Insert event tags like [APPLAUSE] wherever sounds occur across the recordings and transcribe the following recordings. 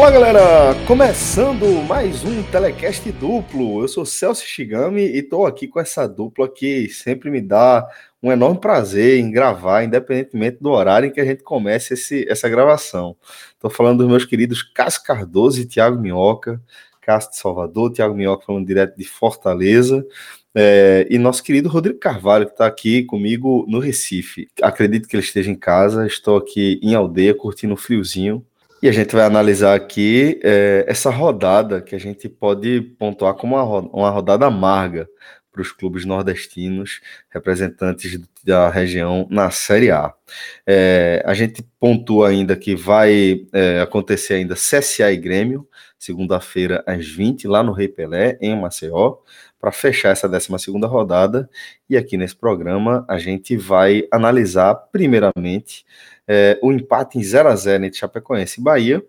Olá, galera! Começando mais um telecast duplo. Eu sou Celso Shigami e estou aqui com essa dupla que sempre me dá um enorme prazer em gravar, independentemente do horário em que a gente comece esse, essa gravação. Estou falando dos meus queridos Cássio Cardoso e Tiago Minhoca. Cássio de Salvador, Tiago Minhoca falando direto de Fortaleza. É, e nosso querido Rodrigo Carvalho, que está aqui comigo no Recife. Acredito que ele esteja em casa, estou aqui em aldeia, curtindo o friozinho, e a gente vai analisar aqui é, essa rodada que a gente pode pontuar como uma, uma rodada amarga para os clubes nordestinos, representantes da região na Série A. É, a gente pontua ainda que vai é, acontecer ainda CSA e Grêmio, segunda-feira às 20, lá no Rei Pelé, em Maceió, para fechar essa 12 rodada. E aqui nesse programa a gente vai analisar, primeiramente, é, o empate em 0 a 0 entre Chapecoense e Bahia,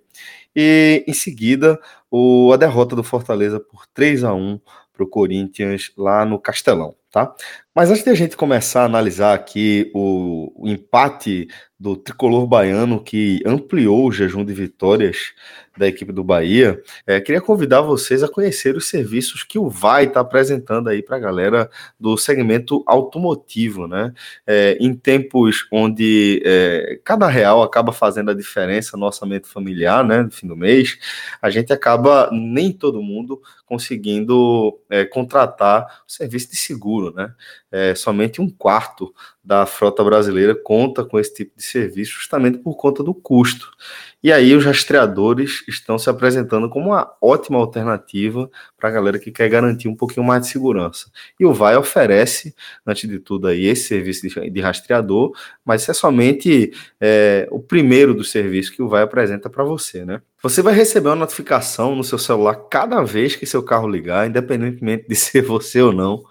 e em seguida o, a derrota do Fortaleza por 3 a 1 para o Corinthians lá no Castelão, tá? Mas antes de a gente começar a analisar aqui o, o empate do tricolor baiano que ampliou o jejum de vitórias da equipe do Bahia, é, queria convidar vocês a conhecer os serviços que o VAI está apresentando aí para a galera do segmento automotivo, né? É, em tempos onde é, cada real acaba fazendo a diferença no orçamento familiar, né? No fim do mês, a gente acaba nem todo mundo conseguindo é, contratar o serviço de seguro, né? É, somente um quarto da frota brasileira conta com esse tipo de serviço, justamente por conta do custo. E aí os rastreadores estão se apresentando como uma ótima alternativa para a galera que quer garantir um pouquinho mais de segurança. E o VAI oferece, antes de tudo, aí, esse serviço de, rastreador, mas isso é somente é, o primeiro dos serviços que o VAI apresenta para você, né? Você vai receber uma notificação no seu celular cada vez que seu carro ligar, independentemente de [LAUGHS] ser você ou não.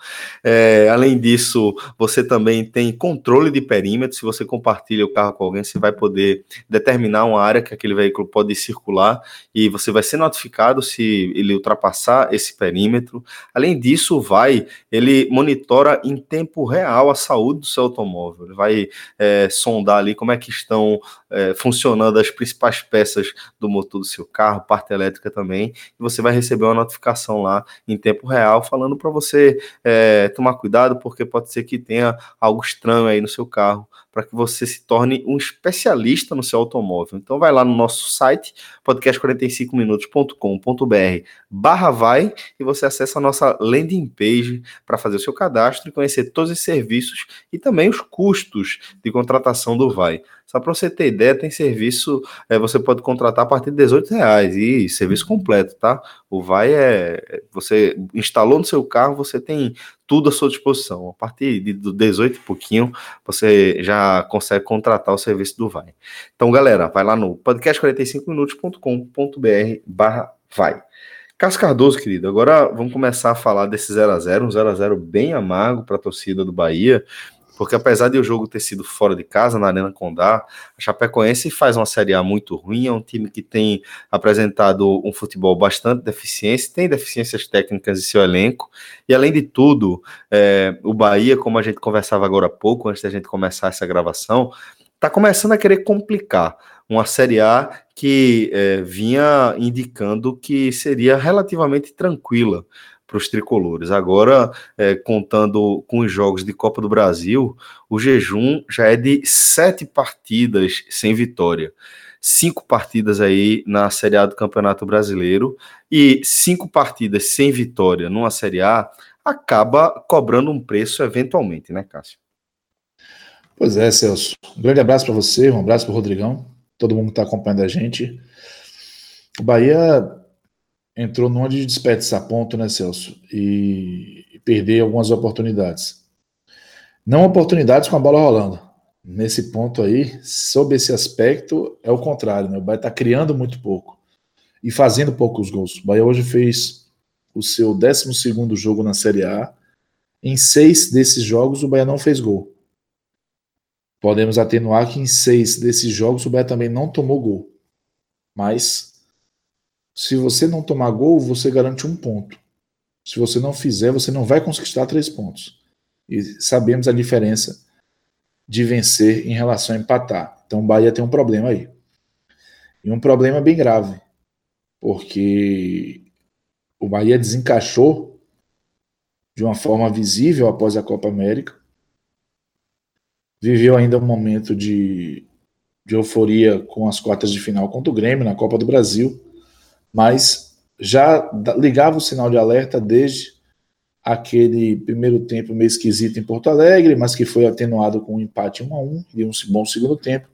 É, além disso, você também tem controle de perímetro. Se você compartilha o carro com alguém, você vai poder determinar uma área que aquele veículo pode circular e você vai ser notificado se ele ultrapassar esse perímetro. Além disso, VAI ele monitora em tempo real a saúde do seu automóvel. Ele vai é, sondar ali como é que estão é, funcionando as principais peças do motor do seu carro, parte elétrica também, e você vai receber uma notificação lá em tempo real falando para você é, tomar cuidado, porque pode ser que tenha algo estranho aí no seu carro para que você se torne um especialista no seu automóvel. Então vai lá no nosso site, podcast45minutos.com.br barra vai e você acessa a nossa landing page para fazer o seu cadastro e conhecer todos os serviços e também os custos de contratação do Vai. Só para você ter ideia, tem serviço, é, você pode contratar a partir de 18 reais e serviço completo, tá? O Vai é. Você instalou no seu carro, você tem tudo à sua disposição. A partir de 18 e pouquinho, você já consegue contratar o serviço do Vai. Então, galera, vai lá no podcast45minutos.com.br barra vai. Cássio Cardoso, querido, agora vamos começar a falar desse 0 a 0 um 0 a 0 bem amargo para a torcida do Bahia porque apesar de o jogo ter sido fora de casa, na Arena Condá, a Chapecoense faz uma Série A muito ruim, é um time que tem apresentado um futebol bastante deficiente, tem deficiências técnicas em seu elenco, e além de tudo, é, o Bahia, como a gente conversava agora há pouco, antes da gente começar essa gravação, está começando a querer complicar uma Série A que é, vinha indicando que seria relativamente tranquila para os tricolores. Agora, é, contando com os jogos de Copa do Brasil, o jejum já é de sete partidas sem vitória. Cinco partidas aí na Série A do Campeonato Brasileiro e cinco partidas sem vitória numa Série A acaba cobrando um preço eventualmente, né, Cássio? Pois é, Celso. Um grande abraço para você, um abraço para o Rodrigão, todo mundo que está acompanhando a gente. O Bahia entrou numa de desperdiçar ponto, né, Celso? E, e perder algumas oportunidades. Não oportunidades com a bola rolando. Nesse ponto aí, sob esse aspecto, é o contrário, né? O Bahia está criando muito pouco e fazendo poucos gols. O Bahia hoje fez o seu 12 jogo na Série A. Em seis desses jogos, o Bahia não fez gol. Podemos atenuar que em seis desses jogos o Bahia também não tomou gol. Mas se você não tomar gol, você garante um ponto. Se você não fizer, você não vai conquistar três pontos. E sabemos a diferença de vencer em relação a empatar. Então o Bahia tem um problema aí. E um problema bem grave. porque o Bahia desencaixou de uma forma visível após a Copa América. Viveu ainda um momento de, de euforia com as quartas de final contra o Grêmio na Copa do Brasil, mas já ligava o sinal de alerta desde aquele primeiro tempo meio esquisito em Porto Alegre, mas que foi atenuado com um empate 1 a 1 e um bom segundo tempo.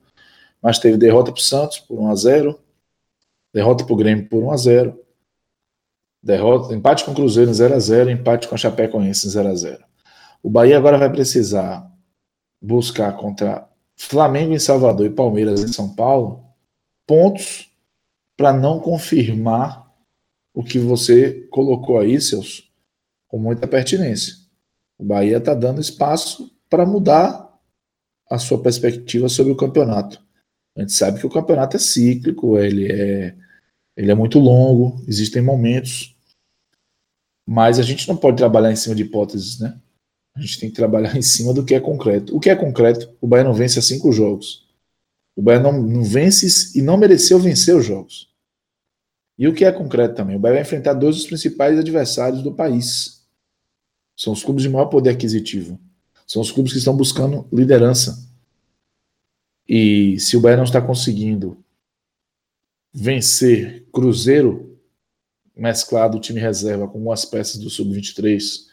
Mas teve derrota para o Santos por 1 a 0, derrota para o Grêmio por 1 a 0, derrota, empate com o Cruzeiro em 0 a 0, empate com a Chapecoense em 0 a 0. O Bahia agora vai precisar buscar contra Flamengo em Salvador e Palmeiras em São Paulo pontos para não confirmar o que você colocou aí, seus com muita pertinência. O Bahia está dando espaço para mudar a sua perspectiva sobre o campeonato. A gente sabe que o campeonato é cíclico, ele é, ele é muito longo, existem momentos, mas a gente não pode trabalhar em cima de hipóteses, né? A gente tem que trabalhar [LAUGHS] em cima do que é concreto. O que é concreto? O Bahia não vence há cinco jogos. O Bahia não, não vence e não mereceu vencer os jogos. E o que é concreto também? O Bahia vai enfrentar dois dos principais adversários do país. São os clubes de maior poder aquisitivo. São os clubes que estão buscando liderança. E se o Bahia não está conseguindo vencer Cruzeiro, mesclado time reserva com algumas peças do Sub-23,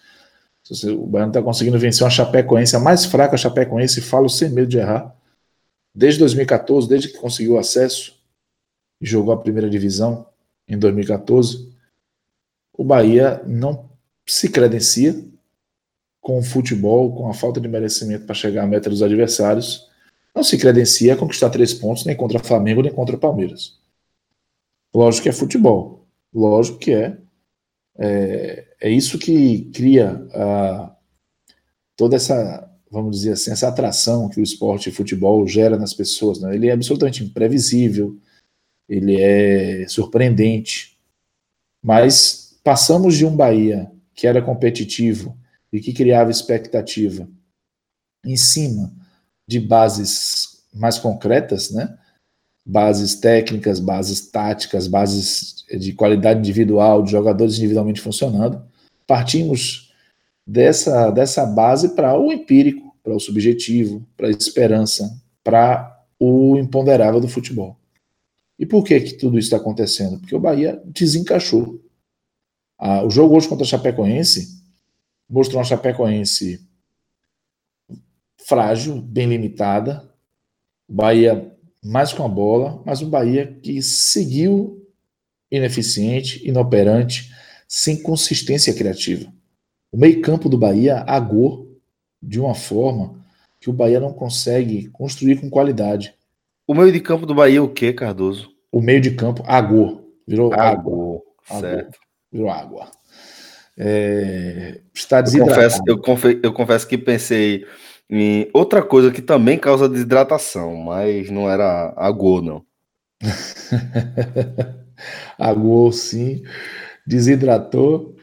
o Bahia não está conseguindo vencer uma Chapecoense, a mais fraca Chapecoense, falo sem medo de errar, desde 2014, desde que conseguiu acesso e jogou a primeira divisão em 2014, o Bahia não se credencia com o futebol, com a falta de merecimento para chegar à meta dos adversários, não se credencia a conquistar três pontos nem contra Flamengo nem contra Palmeiras. Lógico que é futebol. Lógico que é. É, é isso que cria a, toda essa, vamos dizer assim, essa atração que o esporte e futebol gera nas pessoas. Né? Ele é absolutamente imprevisível, ele é surpreendente. Mas passamos de um Bahia que era competitivo, e que criava expectativa em cima de bases mais concretas, né? bases técnicas, bases táticas, bases de qualidade individual, de jogadores individualmente funcionando, partimos dessa, dessa base para o empírico, para o subjetivo, para a esperança, para o imponderável do futebol. E por que, que tudo isso está acontecendo? Porque o Bahia desencaixou. Ah, o jogo hoje contra o Chapecoense mostrou uma Chapecoense frágil, bem limitada. Bahia mais com a bola, mas um Bahia que seguiu ineficiente, inoperante, sem consistência criativa. O meio-campo do Bahia agou de uma forma que o Bahia não consegue construir com qualidade. O meio de campo do Bahia é o que, Cardoso? O meio de campo agou, virou água. Certo. Virou água é, está desidratado. Eu confesso, eu, confesso, eu confesso que pensei em outra coisa que também causa desidratação, mas não era agô, não. [LAUGHS] agô, sim, desidratou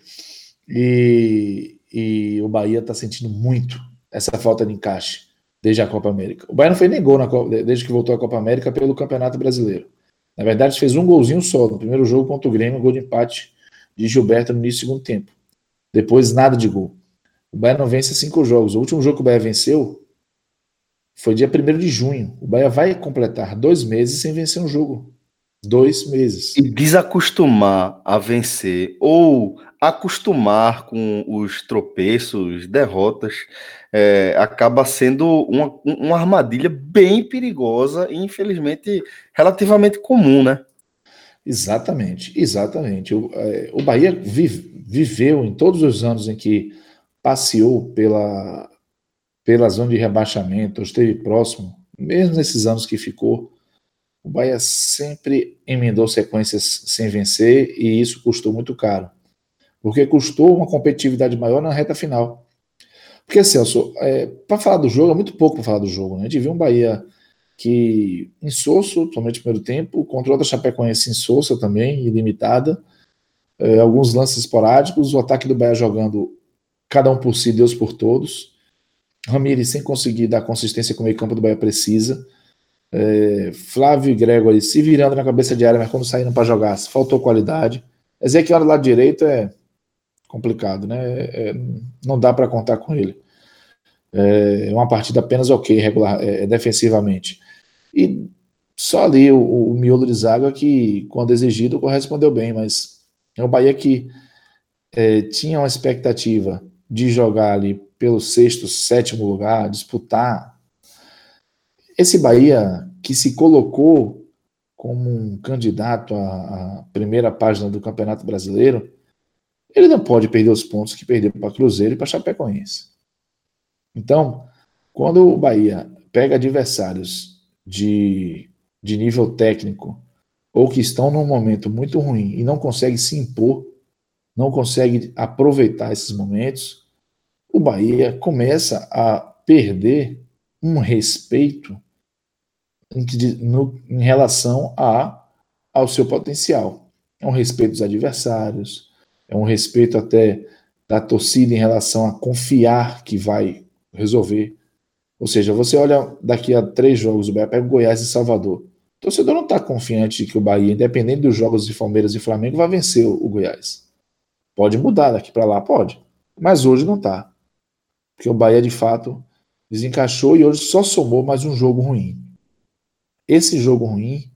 e, e o Bahia está sentindo muito essa falta de encaixe desde a Copa América. O Bahia não fez nem gol Copa, desde que voltou à Copa América pelo Campeonato Brasileiro. Na verdade, fez um golzinho só no primeiro jogo contra o Grêmio, gol de empate de Gilberto no início do segundo tempo. Depois, nada de gol. O Bahia não vence cinco jogos. O último jogo que o Bahia venceu foi dia 1 de junho. O Bahia vai completar dois meses sem vencer um jogo. Dois meses. E desacostumar a vencer ou acostumar com os tropeços, derrotas, é, acaba sendo uma, uma armadilha bem perigosa e, infelizmente, relativamente comum, né? Exatamente, exatamente. O, é, o Bahia vive, viveu em todos os anos em que passeou pela, pela zona de rebaixamento, esteve próximo, mesmo nesses anos que ficou, o Bahia sempre emendou sequências sem vencer e isso custou muito caro. Porque custou uma competitividade maior na reta final. Porque, Celso, é, para falar do jogo, é muito pouco para falar do jogo. Né? A gente viu um Bahia que insosso, somente no primeiro tempo, o controle da Chapecoense insossa também, ilimitada, é, alguns lances esporádicos, o ataque do Bahia jogando cada um por si, Deus por todos, Ramires sem conseguir dar consistência que o meio campo do Bahia precisa, É, Flávio e Gregory se virando na cabeça de área, mas quando saíram para jogar, faltou qualidade. Ezequiel do lado direito é complicado, né? É, não dá para contar com ele. É uma partida apenas ok, regular, é, defensivamente. E só ali o, o miolo de zaga que, quando exigido, correspondeu bem, mas é o Bahia que é, tinha uma expectativa de jogar ali pelo sexto, sétimo lugar, disputar. Esse Bahia que se colocou como um candidato à, à primeira página do Campeonato Brasileiro, ele não pode perder os pontos que perdeu para Cruzeiro e para Chapecoense. Então, quando o Bahia pega adversários de de nível técnico ou que estão num momento muito ruim e não consegue se impor, não consegue aproveitar esses momentos, o Bahia começa a perder um respeito em, no, em relação a, ao seu potencial. É um respeito dos adversários, é um respeito até da torcida em relação a confiar que vai resolver. Ou seja, você olha daqui a três jogos, o Bahia pega Goiás e Salvador. O torcedor não está confiante de que o Bahia, independente dos jogos de Palmeiras e Flamengo, vai vencer o Goiás. Pode mudar daqui para lá, pode. Mas hoje não está. Porque o Bahia, de fato, desencaixou e hoje só somou mais um jogo ruim. Esse jogo ruim,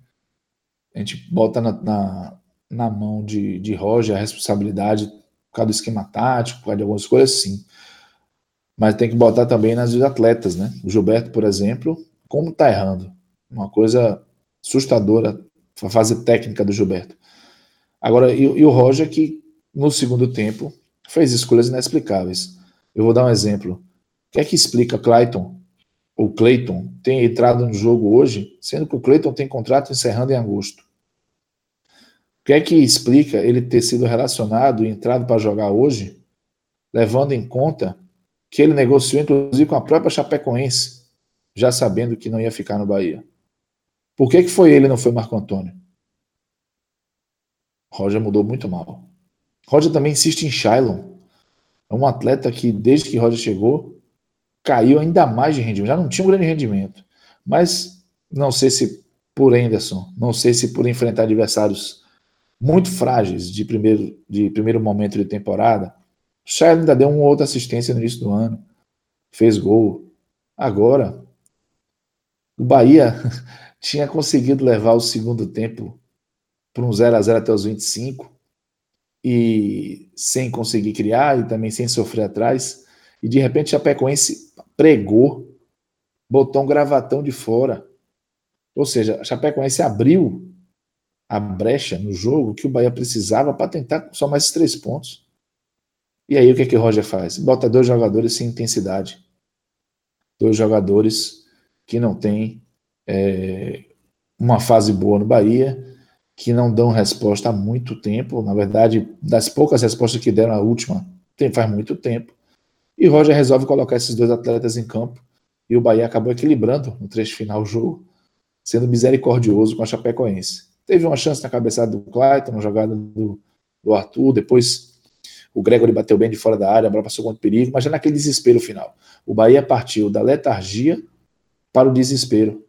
a gente bota na, na, na mão de, de Roger a responsabilidade por causa do esquema tático, por causa de algumas coisas, sim. Mas tem que botar também nas atletas, né? O Gilberto, por exemplo, como tá errando. Uma coisa assustadora a fase técnica do Gilberto. Agora, e, e, o Roger que no segundo tempo fez escolhas inexplicáveis. Eu vou dar um exemplo. O que é que explica Clayton, ou Clayton, tem entrado no jogo hoje, sendo que o Clayton tem contrato encerrando em agosto? O que é que explica ele ter sido relacionado e entrado para jogar hoje, levando em conta que ele negociou inclusive com a própria Chapecoense, já sabendo que não ia ficar no Bahia? Por que, que foi ele e não foi Marco Antônio? Roger mudou muito mal. Roger também insiste em Shailon. É um atleta que, desde que Roger chegou, caiu ainda mais de rendimento. Já não tinha um grande rendimento. Mas não sei se por Anderson, não sei se por enfrentar adversários muito frágeis de primeiro, de primeiro momento de temporada. Shailon ainda deu uma outra assistência no início do ano. Fez gol. Agora, o Bahia [LAUGHS] tinha conseguido levar o segundo tempo para um 0 a 0 até os 25 e sem conseguir criar e também sem sofrer atrás. E de repente a Chapecoense pregou, botou um gravatão de fora. Ou seja, a Chapecoense abriu a brecha no jogo que o Bahia precisava para tentar só mais três pontos. E aí o que, é que o Roger faz? Bota dois jogadores sem intensidade. Dois jogadores que não têm é, uma fase boa no Bahia, que não dão resposta há muito tempo. Na verdade, das poucas respostas que deram a última, tem, faz muito tempo. E Roger resolve colocar esses dois atletas em campo. E o Bahia acabou equilibrando no trecho final do jogo, sendo misericordioso com a Chapecoense. Teve uma chance na cabeçada do Clayton, uma jogada do, do Arthur, depois o Gregory bateu bem de fora da área, a bola passou contra o perigo, mas já naquele desespero final. O Bahia partiu da letargia para o desespero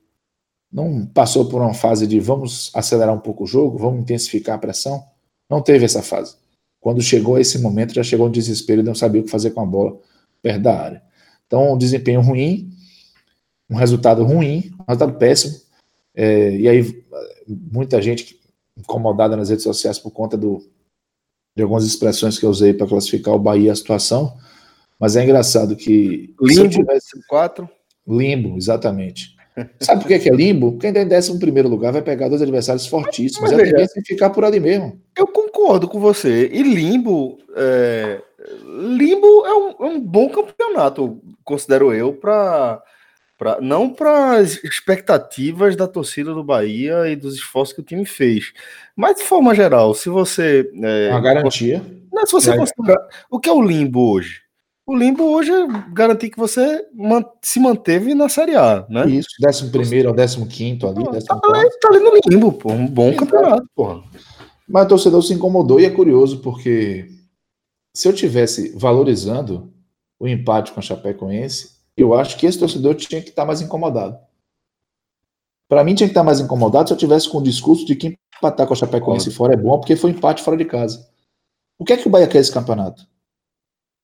não passou por uma fase de vamos acelerar um pouco o jogo, vamos intensificar a pressão. Não teve essa fase. Quando chegou a esse momento, já chegou um desespero e não sabia o que fazer com a bola perto da área. Então, um desempenho ruim, um resultado ruim, um resultado péssimo. É, e aí, muita gente incomodada nas redes sociais por conta do, de algumas expressões que eu usei para classificar o Bahia a situação. Mas é engraçado que. Limbo, tivesse... 4. Limbo, exatamente. [LAUGHS] Sabe por que é limbo? Quem em décimo primeiro lugar vai pegar dois adversários fortíssimos. Mas, a tendência é ficar por ali mesmo. Eu concordo com você. E limbo, é... limbo é um, é um, bom campeonato, considero eu, para Pra, não para as expectativas da torcida do Bahia e dos esforços que o time fez, mas de forma geral, se você. É, uma garantia. Não, se você é. considerar. O que é o limbo hoje? O limbo hoje é garantir que você se manteve na Série A, né? Isso, 11 primeiro ou 15 quinto ali. Ah, tá, ali tá ali no limbo, pô. Um bom Exato. campeonato, porra. Mas o torcedor se incomodou e é curioso, porque se eu tivesse valorizando o empate com a Chapecoense, eu acho que esse torcedor tinha que estar mais incomodado. Para mim tinha que estar mais incomodado se eu tivesse com o discurso de que empatar com a Chapecoense fora é bom, porque foi empate fora de casa. O que é que o Bahia quer esse campeonato?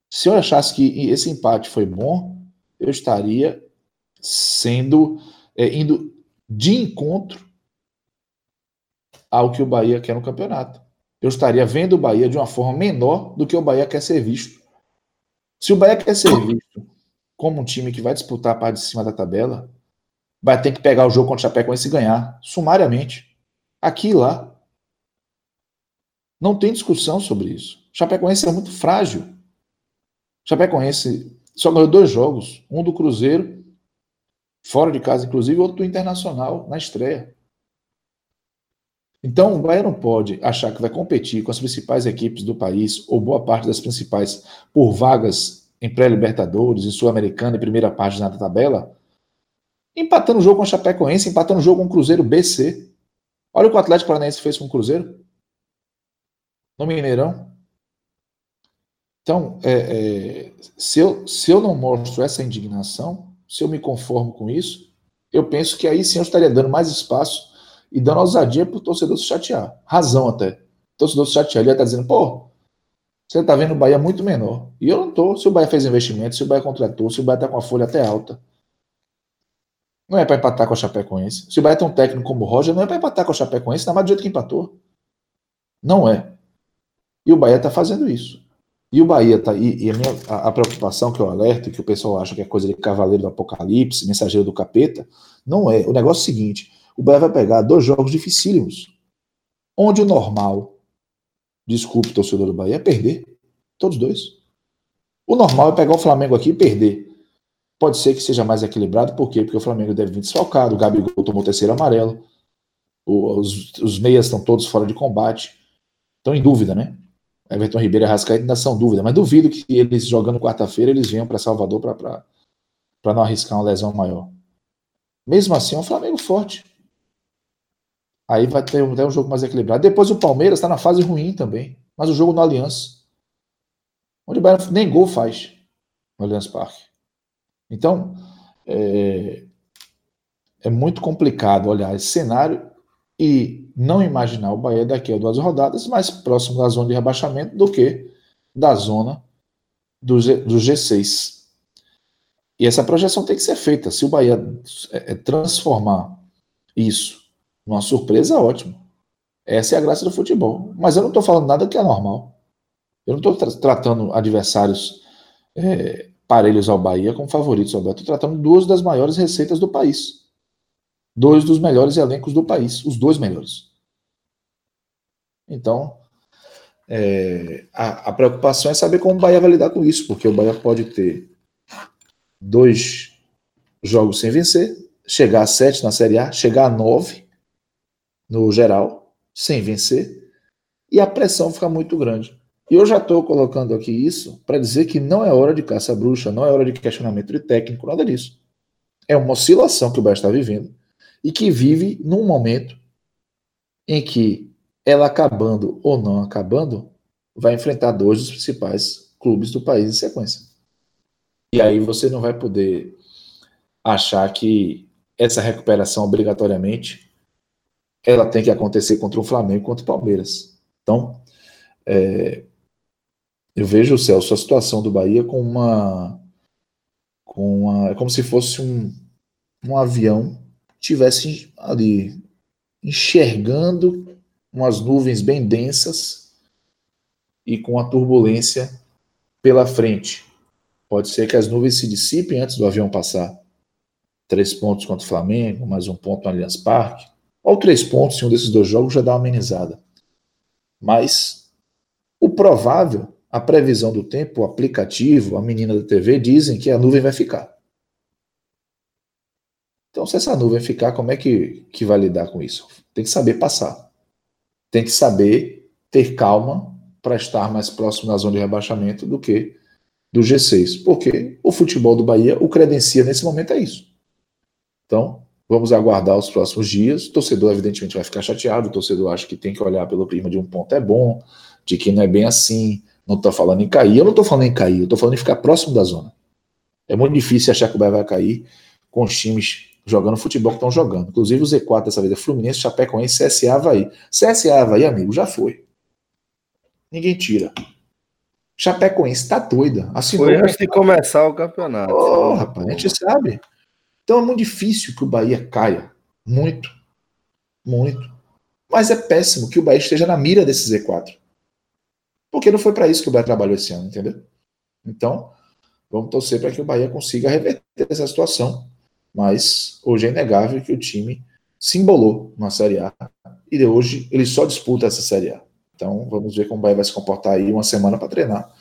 Se eu achasse que esse empate foi bom, eu estaria sendo é, indo de encontro ao que o Bahia quer no campeonato. Eu estaria vendo o Bahia de uma forma menor do que o Bahia quer ser visto. Se o Bahia quer ser visto como um time que vai disputar a parte de cima da tabela, vai ter que pegar o jogo contra o Chapecoense e ganhar, sumariamente. Aqui e lá. Não tem discussão sobre isso. O Chapecoense é muito frágil. O Chapecoense só ganhou dois jogos, um do Cruzeiro, fora de casa, inclusive, outro do Internacional, na estreia. Então, o Bahia não pode achar que vai competir com as principais equipes do país, ou boa parte das principais, por vagas em pré-libertadores, em Sul-Americana e primeira página da tabela, empatando o jogo com a Chapecoense, empatando o jogo com o Cruzeiro BC. Olha o que o Atlético Paranaense fez com o Cruzeiro. No Mineirão. Então, é, é, se, eu, se eu não mostro essa indignação, se eu me conformo com isso, eu penso que aí sim eu estaria dando mais espaço e dando ousadia para o torcedor se chatear. Razão até. O torcedor se chatear, ele ia estar dizendo, pô, você está vendo o Bahia muito menor. E eu não estou. Se o Bahia fez investimento, se o Bahia contratou, se o Bahia está com a folha até alta. Não é para empatar com a Chapecoense. Se o Bahia tem um técnico como o Roger, não é para empatar com a Chapecoense, não mais do jeito que empatou. Não é. E o Bahia está fazendo isso. E o Bahia está E, e a, minha, a, a, preocupação que eu alerto, que o pessoal acha que é coisa de cavaleiro do apocalipse, mensageiro do capeta, não é. O negócio é o seguinte: o Bahia vai pegar dois jogos dificílimos. Onde o normal, desculpe, torcedor do Bahia, é perder. Todos dois. O normal é pegar o Flamengo aqui e perder. Pode ser que seja mais equilibrado, por quê? Porque o Flamengo deve vir desfalcado, o Gabigol tomou terceiro amarelo, os, os meias estão todos fora de combate. Estão em dúvida, né? Everton Ribeiro e Rascaeta ainda são dúvida, mas duvido que eles jogando quarta-feira eles venham para Salvador para não arriscar uma lesão maior. Mesmo assim, é um Flamengo forte. Aí vai ter um, jogo mais equilibrado. Depois o Palmeiras está na fase ruim também. Mas o jogo no Aliança. Onde o Bayern nem gol faz no Allianz Parque. Então, é, é muito complicado olhar esse cenário e não imaginar o Bahia daqui a duas rodadas mais próximo da zona de rebaixamento do que da zona do, G, do G6. E essa projeção tem que ser feita. Se o Bahia é, é transformar isso uma surpresa, ótimo. Essa é a graça do futebol. Mas eu não estou falando nada que é normal. Eu não estou tra tratando adversários é, parelhos ao Bahia como favoritos ao. Estou tratando duas das maiores receitas do país. Dois dos melhores elencos do país. Os dois melhores. Então, é, a, a, preocupação é saber como o Bahia vai lidar com isso, porque o Bahia pode ter dois jogos sem vencer, chegar a sete na Série A, chegar a nove no geral, sem vencer, e a pressão fica muito grande. E eu já estou colocando aqui isso para dizer que não é hora de caça-bruxa, não é hora de questionamento de técnico, nada disso. É uma oscilação que o Bahia está vivendo e que vive num momento em que ela acabando ou não acabando, vai enfrentar dois dos principais clubes do país em sequência. E aí você não vai poder achar que essa recuperação obrigatoriamente ela tem que acontecer contra o Flamengo e contra o Palmeiras. Então, é, eu vejo, Celso, a situação do Bahia com uma. Com uma é como se fosse um, um avião tivesse ali enxergando umas nuvens bem densas e com a turbulência pela frente. Pode ser que as nuvens se dissipem antes do avião passar. Três pontos contra o Flamengo, mais um ponto no Allianz Parque. Ou três pontos em um desses dois jogos já dá uma amenizada. Mas o provável, a previsão do tempo, o aplicativo, a menina da TV dizem que a nuvem vai ficar. Então, se essa nuvem ficar, como é que, que vai lidar com isso? Tem que saber passar. Tem que saber ter calma para estar mais próximo da zona de rebaixamento do que do G6. Porque o futebol do Bahia, o credencia nesse momento é isso. Então, Vamos aguardar os próximos dias. O torcedor, evidentemente, vai ficar chateado. O torcedor acha que tem que olhar pelo prima de um ponto é bom, de que não é bem assim. Não estou falando em cair. Eu não estou falando em cair, eu estou falando em ficar próximo da zona. É muito difícil achar que o Bahia vai cair com os times jogando futebol que estão jogando. Inclusive o Z4 dessa vez é Fluminense, Chapecoense, CSA, Havaí. CSA, Havaí, amigo, já foi. Ninguém tira. Chapecoense tá doida. Assinou foi antes de começar o campeonato. Oh, rapaz, a gente sabe. Então é muito difícil que o Bahia caia. Muito. Muito. Mas é péssimo que o Bahia esteja na mira desse Z4. Porque não foi para isso que o Bahia trabalhou esse ano, entendeu? Então, vamos torcer para que o Bahia consiga reverter essa situação. Mas hoje é inegável que o time se embolou na Série A e hoje ele só disputa essa Série A. Então vamos ver como o Bahia vai se comportar aí uma semana para treinar.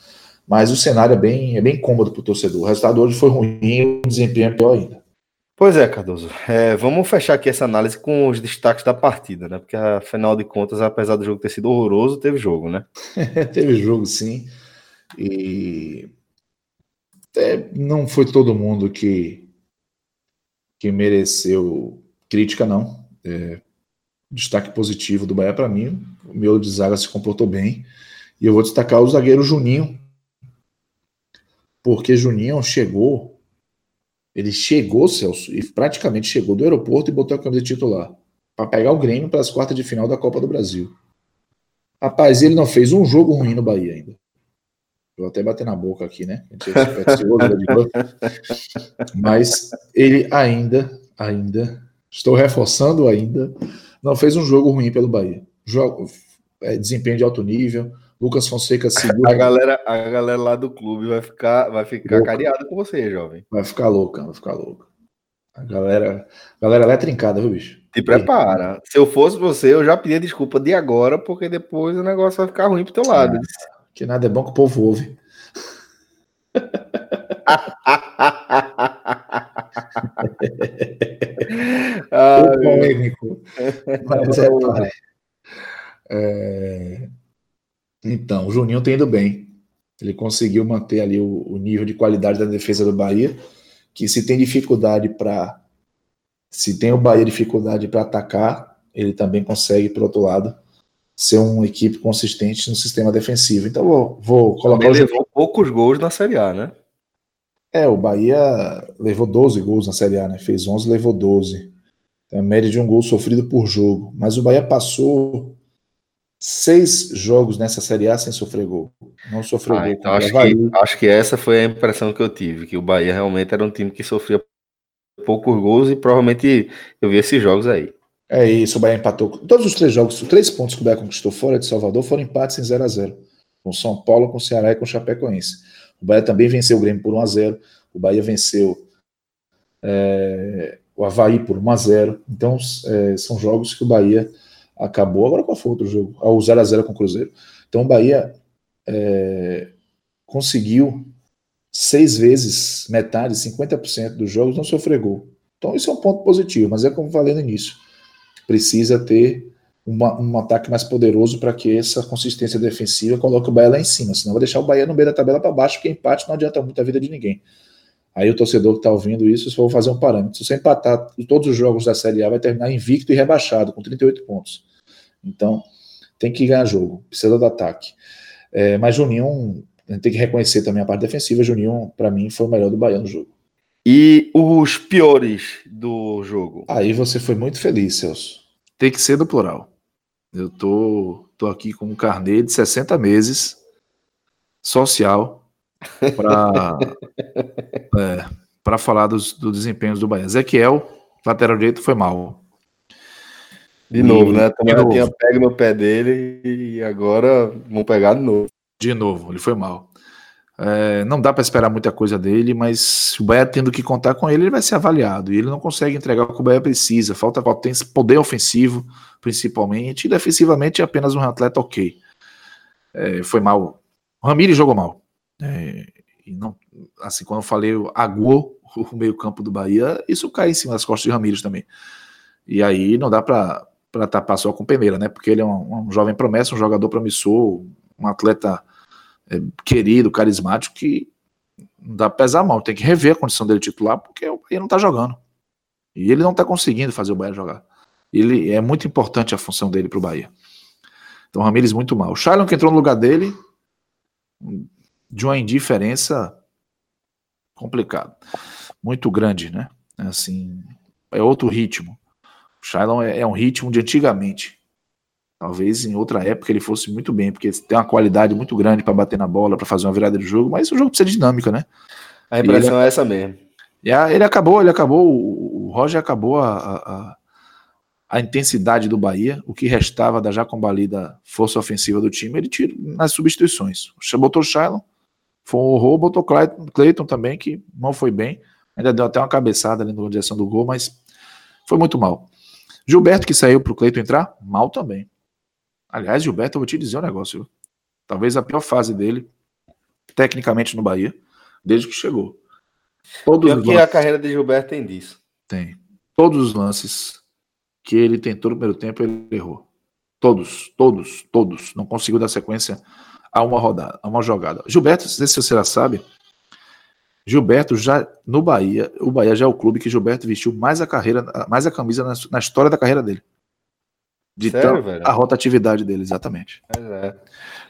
Mas o cenário é bem, é bem cômodo para o torcedor. O resultado hoje foi ruim, o desempenho é pior ainda. Pois é, Cardoso. É, vamos fechar aqui essa análise com os destaques da partida, né? Porque afinal de contas, apesar do jogo ter sido horroroso, teve jogo, né? [LAUGHS] teve jogo, sim. E é, não foi todo mundo que, que mereceu crítica, não. É, destaque positivo do Bahia para mim, o meu de zaga se comportou bem. E eu vou destacar o zagueiro Juninho, porque Juninho chegou, ele chegou, Celso, e praticamente chegou do aeroporto e botou a camisa titular para pegar o Grêmio para as quartas de final da Copa do Brasil. Rapaz, ele não fez um jogo ruim no Bahia ainda. Vou até bater na boca aqui, né? Mas ele ainda, ainda, estou reforçando ainda, não fez um jogo ruim pelo Bahia. Jogo, é, desempenho de alto nível. Lucas Fonseca segura. A galera, a galera lá do clube vai ficar, vai ficar cariada com você, jovem. Vai ficar louca, vai ficar louca. A galera, a galera lá é trincada, viu, bicho? Te prepara. Se eu fosse você, eu já pedia desculpa de agora, porque depois o negócio vai ficar ruim pro teu lado. Ah, que nada é bom que o povo ouve. [LAUGHS] ah, polêmico. Mas é, [LAUGHS] é, então, o Juninho tem indo bem. Ele conseguiu manter ali o, o nível de qualidade da defesa do Bahia, que se tem dificuldade para se tem o Bahia dificuldade para atacar, ele também consegue, por outro lado, ser uma equipe consistente no sistema defensivo. Então vou, vou colocar. Ele levou poucos gols na Série A, né? É, o Bahia levou 12 gols na Série A, né? Fez 11, levou 12. Tem a média de um gol sofrido por jogo. Mas o Bahia passou seis jogos nessa Série A sem sofrer gol. Não sofreu ah, gol. Então acho que, acho que essa foi a impressão que eu tive, que o Bahia realmente era um time que sofria poucos gols e provavelmente eu vi esses jogos aí. É isso, o Bahia empatou. Todos os três jogos, os três pontos que o Bahia conquistou fora de Salvador foram empates em 0 a 0 Com São Paulo, com Ceará e com Chapecoense. O Bahia também venceu o Grêmio por 1 a 0 O Bahia venceu é, o Havaí por 1 a 0 Então, é, são jogos que o Bahia acabou. Agora qual foi outro jogo? Ah, o 0 a 0 com o Cruzeiro. Então, o Bahia é, conseguiu seis vezes, metade, 50% dos jogos não sofrer gol. Então, isso é um ponto positivo, mas é como falei no início. Precisa ter uma, um ataque mais poderoso para que essa consistência defensiva coloque o Bahia lá em cima, senão vai deixar o Bahia no meio da tabela para baixo, porque empate não adianta muito a vida de ninguém. Aí o torcedor que está ouvindo isso, se for fazer um parâmetro, se você empatar todos os jogos da Série A, vai terminar invicto e rebaixado, com 38 pontos. Então, tem que ganhar jogo, precisa do ataque. É, mas Juninho, a gente tem que reconhecer também a parte defensiva. Juninho, para mim, foi o melhor do Bahia no jogo. E os piores do jogo? Aí você foi muito feliz, Celso. Tem que ser do plural. Eu tô, tô aqui com um carnê de 60 meses social para [LAUGHS] é, para falar dos, do desempenho do Bahia. Ezequiel, lateral direito, foi mal. De novo, e, né? Também já tinha pego no pé dele e agora vão pegar de novo. De novo, ele foi mal. É, não dá para esperar muita coisa dele, mas o Bahia tendo que contar com ele, ele vai ser avaliado. E ele não consegue entregar o que o Bahia precisa. Falta poder ofensivo, principalmente, e defensivamente é apenas um atleta ok. É, foi mal. O Ramires jogou mal. É, e não, assim, quando eu falei aguou o meio-campo do Bahia, isso cai em cima das costas de Ramires também. E aí não dá para para tapar só com peneira, né? Porque ele é um, um, jovem promessa, um jogador promissor, um atleta é, querido, carismático, que não dá pesar a mão. Tem que rever a condição dele titular, porque o Bahia não tá jogando. E ele não tá conseguindo fazer o Bahia jogar. Ele é muito importante a função dele pro Bahia. Então, o Ramires muito mal. O Shailon que entrou no lugar dele, de uma indiferença complicada. Muito grande, né? Assim, é outro ritmo. O Shailon é, é um ritmo de antigamente. Talvez em outra época ele fosse muito bem, porque tem uma qualidade muito grande para bater na bola, para fazer uma virada de jogo, mas o jogo precisa de dinâmica, né? A impressão ele, é essa mesmo. E ele acabou, ele acabou, o Roger acabou a, a, a, intensidade do Bahia, o que restava da já combalida força ofensiva do time, ele tira nas substituições. Botou o Shailon, foi um horror, botou Cleiton também, que não foi bem, ainda deu até uma cabeçada ali na direção do gol, mas foi muito mal. Gilberto, que saiu para o Cleiton entrar, mal também. Aliás, Gilberto, eu vou te dizer um negócio. Talvez a pior fase dele, tecnicamente no Bahia, desde que chegou. Todos Pior que a carreira de Gilberto tem disso. Tem. Todos os lances que ele tentou no primeiro tempo, ele errou. Todos, todos, todos. Não conseguiu dar sequência a uma rodada, a uma jogada. Gilberto, não sei se você já sabe, Gilberto já no Bahia, o Bahia já é o clube que Gilberto vestiu mais a carreira, mais a camisa na, na história da carreira dele. De Sério, velho? a rotatividade dele, exatamente. É.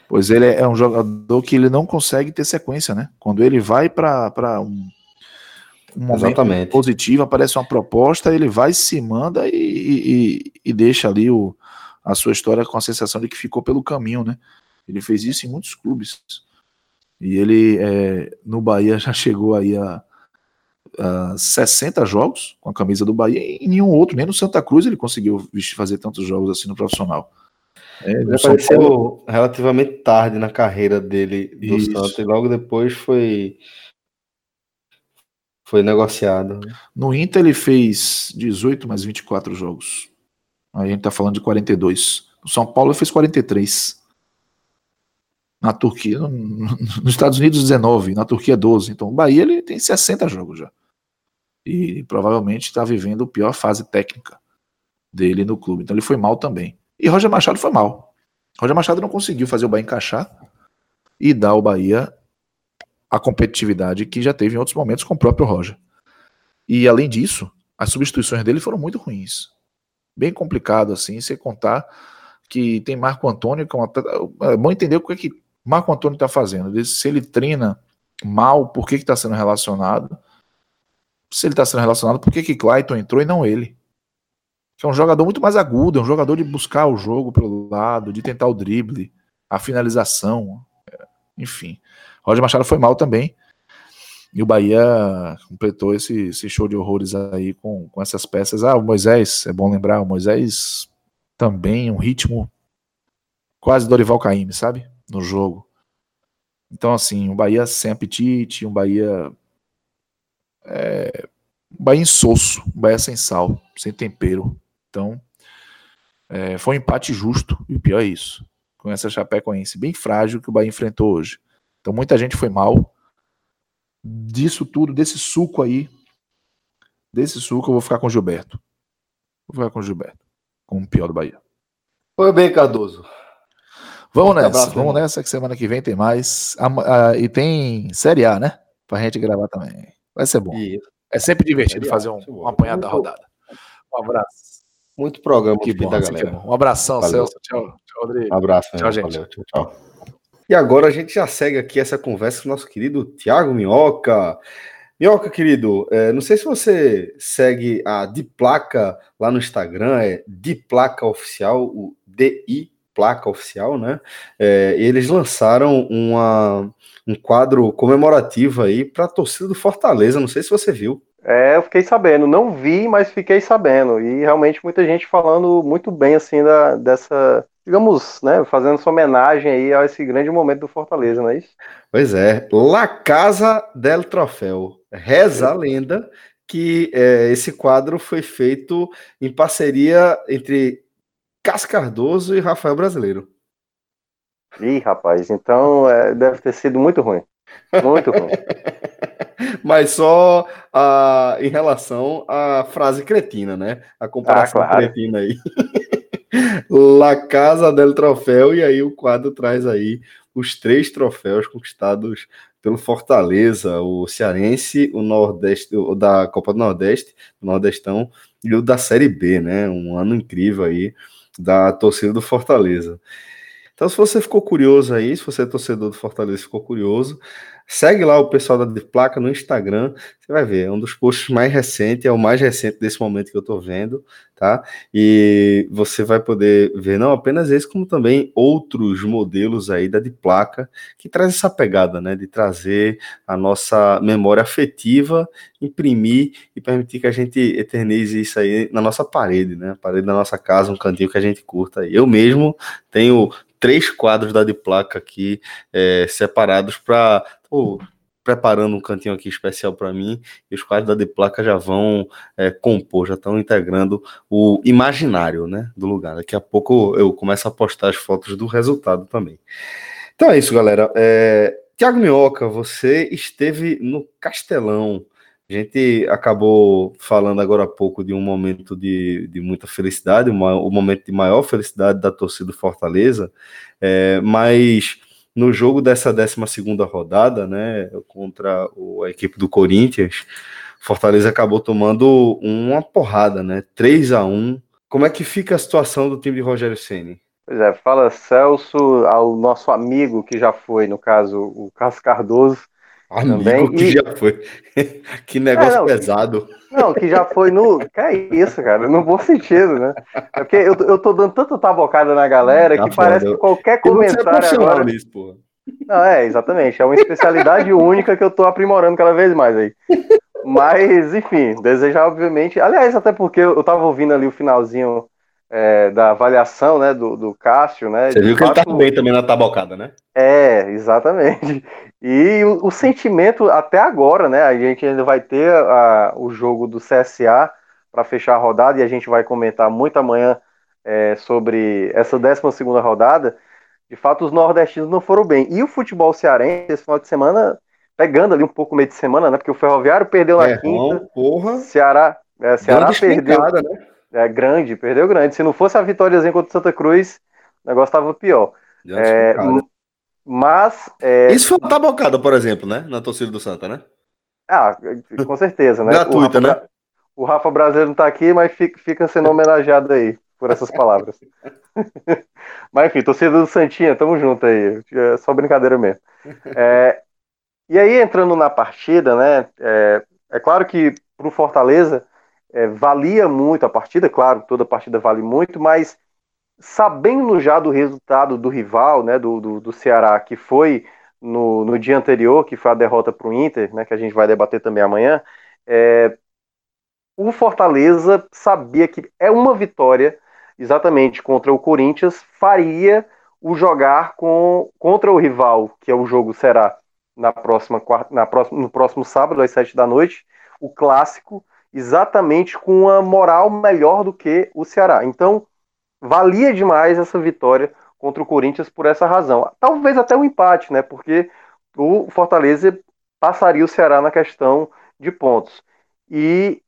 Pois ele é um jogador que ele não consegue ter sequência, né? Quando ele vai para um, um momento exatamente. positivo, aparece uma proposta, ele vai, se manda e, e, e deixa ali o, a sua história com a sensação de que ficou pelo caminho, né? Ele fez isso em muitos clubes. E ele, é, no Bahia, [LAUGHS] já chegou aí a, uh, 60 jogos com a camisa do Bahia e nenhum outro, nem no Santa Cruz ele conseguiu fazer tantos jogos assim no profissional. É, ele apareceu Paulo... relativamente tarde na carreira dele do Isso. Santos e logo depois foi foi negociado. No Inter ele fez 18 mais 24 jogos. Aí a gente tá falando de 42. No São Paulo ele fez 43. Na Turquia, no, nos Estados Unidos 19, na Turquia 12. Então o Bahia ele tem 60 jogos já e provavelmente está vivendo a pior fase técnica dele no clube. Então ele foi mal também. E Roger Machado foi mal. Roger Machado não conseguiu fazer o Bahia encaixar e dar ao Bahia a competitividade que já teve em outros momentos com o próprio Roger. E além disso, as substituições dele foram muito ruins. Bem complicado assim, sem contar que tem Marco Antônio, que é, uma... é bom entender o que, é que Marco Antônio está fazendo. Se ele treina mal, por que está sendo relacionado? se ele está sendo relacionado, por que que Clayton entrou e não ele? Que é um jogador muito mais agudo, é um jogador de buscar o jogo pelo lado, de tentar o drible, a finalização, enfim. Roger Machado foi mal também. E o Bahia completou esse, esse show de horrores aí com, com essas peças. Ah, o Moisés, é bom lembrar, o Moisés também um ritmo quase Dorival Caymmi, sabe? No jogo. Então, assim, um Bahia sem apetite, um Bahia é, Bahia insosso, Bahia sem sal, sem tempero. Então, é, foi um empate justo, e o pior é isso. Com essa Chapecoense bem frágil que o Bahia enfrentou hoje. Então, muita gente foi mal. Disso tudo, desse suco aí, desse suco, eu vou ficar com o Gilberto. Vou ficar com o Gilberto, com o pior do Bahia. Foi bem, Cardoso. Vamos nessa, abraço, vamos nessa que semana que vem tem mais. e tem Série A, né? Pra gente gravar também. Vai ser bom. Isso. É sempre divertido fazer um, um apanhado da rodada. Um abraço. Muito programa que bom, da galera. Um abração, Valeu. Celso. Tchau, tchau, Rodrigo. Um abraço. Tchau, gente. Valeu, tchau, tchau. E agora a gente já segue aqui essa conversa com o nosso querido Tiago Minhoca. Minhoca, querido, é, não sei se você segue a Diplaca lá no Instagram, é Diplaca Oficial, o DI Placa Oficial, né? É, eles lançaram uma, um quadro comemorativo aí para a torcida do Fortaleza. Não sei se você viu. É, eu fiquei sabendo, não vi, mas fiquei sabendo. E realmente muita gente falando muito bem assim da, dessa, digamos, né, fazendo essa homenagem aí a esse grande momento do Fortaleza, não é isso? Pois é, La Casa del Troféu. Reza a lenda que é, esse quadro foi feito em parceria entre Cascardoso e Rafael Brasileiro. Ih, rapaz, então é, deve ter sido muito ruim. Muito ruim. [LAUGHS] Mas só uh, em relação à frase cretina, né? A comparação ah, claro. cretina aí. [LAUGHS] La Casa del Troféu, e aí o quadro traz aí os três troféus conquistados pelo Fortaleza, o Cearense, o Nordeste, o da Copa do Nordeste, o Nordestão, e o da Série B, né? Um ano incrível aí da torcida do Fortaleza. Então, se você ficou curioso aí, se você é torcedor do Fortaleza ficou curioso, segue lá o pessoal da De Placa no Instagram, você vai ver, é um dos posts mais recentes, é o mais recente desse momento que eu tô vendo, tá? E você vai poder ver não apenas esse, como também outros modelos aí da De Placa, que traz essa pegada, né, de trazer a nossa memória afetiva, imprimir e permitir que a gente eternize isso aí na nossa parede, né? A parede da nossa casa, um cantinho que a gente curta. Eu mesmo tenho três quadros da de placa aqui é, separados para preparando um cantinho aqui especial para mim e os quadros da de placa já vão é, compor, já estão integrando o imaginário, né, do lugar. Daqui a pouco eu começo a postar as fotos do resultado também. Então é isso, galera. É, Tiago Minhoca, você esteve no Castelão a gente acabou falando agora há pouco de um momento de, de muita felicidade, o momento de maior felicidade da torcida do Fortaleza, é, mas no jogo dessa 12 rodada, né, contra a equipe do Corinthians, Fortaleza acabou tomando uma porrada, né, 3 a 1 Como é que fica a situação do time de Rogério Ceni? Pois é, fala Celso ao nosso amigo que já foi, no caso, o Carlos Cardoso, Amigo também. que e... já foi. [LAUGHS] que negócio é, não, pesado. Não, que já foi no. Que é isso, cara, no bom sentido, né? É porque eu, eu tô dando tanta tabocada na galera tá que foda. parece que qualquer comentário agora. Nisso, porra. Não, é, exatamente. É uma especialidade [LAUGHS] única que eu tô aprimorando cada vez mais aí. Mas, enfim, desejar, obviamente. Aliás, até porque eu tava ouvindo ali o finalzinho é, da avaliação né, do, do Cássio, né? Você viu que fato... ele tá bem também na tabocada, né? É, exatamente. [LAUGHS] E o, o, sentimento até agora, né? A gente ainda vai ter a, o jogo do CSA para fechar a rodada e a gente vai comentar muito amanhã é, sobre essa 12 segunda rodada. De fato, os nordestinos não foram bem. E o futebol cearense, esse final de semana, pegando ali um pouco meio de semana, né? Porque o Ferroviário perdeu na é, quinta. Porra. Ceará, é, Ceará perdeu. Né? É grande, perdeu grande. Se não fosse a vitóriazinha contra o Santa Cruz, o negócio estava pior. É, mas. É... Isso foi uma tabocada, por exemplo, né? Na torcida do Santa, né? Ah, com certeza, né? Gratuita, o Rafa, né? O Rafa Brasileiro não tá aqui, mas fica, fica sendo homenageado aí por essas palavras. [LAUGHS] mas enfim, torcida do Santinha, tamo junto aí. É só brincadeira mesmo. É, e aí, entrando na partida, né? É, é claro que pro Fortaleza é, valia muito a partida, claro, toda partida vale muito, mas sabendo já do resultado do rival, né, do, do, do Ceará, que foi no, no, dia anterior, que foi a derrota para o Inter, né, que a gente vai debater também amanhã, é, o Fortaleza sabia que é uma vitória exatamente contra o Corinthians faria o jogar com, contra o rival, que é o jogo será na próxima, na próxima, no próximo sábado às sete da noite, o clássico, exatamente com uma moral melhor do que o Ceará. Então, valia demais essa vitória contra o Corinthians por essa razão. Talvez até um empate, né? Porque o Fortaleza passaria o Ceará na questão de pontos. E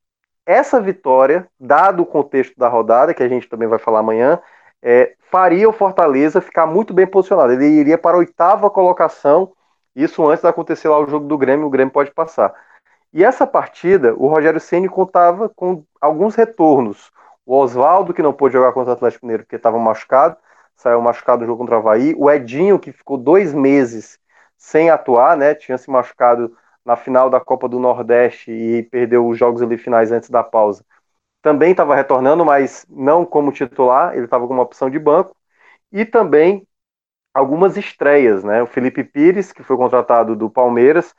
essa vitória, dado o contexto da rodada, que a gente também vai falar amanhã, é, faria o Fortaleza ficar muito bem posicionado. Ele iria para a oitava colocação, isso antes de acontecer lá o jogo do Grêmio, o Grêmio pode passar. E essa partida, o Rogério Ceni contava com alguns retornos. O Oswaldo, que não pôde jogar contra o Atlético Mineiro porque estava machucado, saiu machucado no jogo contra o Havaí. O Edinho, que ficou dois meses sem atuar, né? Tinha se machucado na final da Copa do Nordeste e perdeu os jogos ali finais antes da pausa. Também estava retornando, mas não como titular, ele estava com uma opção de banco. E também algumas estreias, né? O Felipe Pires, que foi contratado do Palmeiras,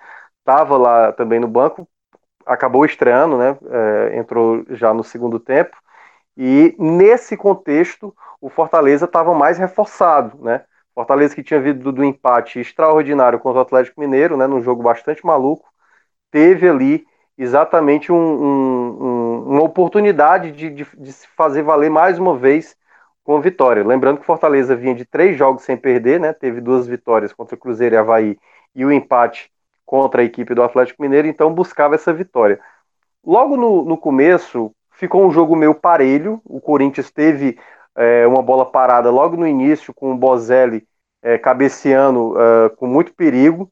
estava lá também no banco, acabou estreando, né? É, entrou já no segundo tempo. E nesse contexto, o Fortaleza estava mais reforçado, né? Fortaleza que tinha vindo do empate extraordinário contra o Atlético Mineiro, né? Num jogo bastante maluco, teve ali exatamente um, um, uma oportunidade de, de, de, se fazer valer mais uma vez com vitória. Lembrando que Fortaleza vinha de três jogos sem perder, né? Teve duas vitórias contra o Cruzeiro e Havaí e o empate contra a equipe do Atlético Mineiro, então buscava essa vitória. Logo no, no começo, ficou um jogo meio parelho. O Corinthians teve é, uma bola parada logo no início, com o Bozelli é, cabeceando é, com muito perigo.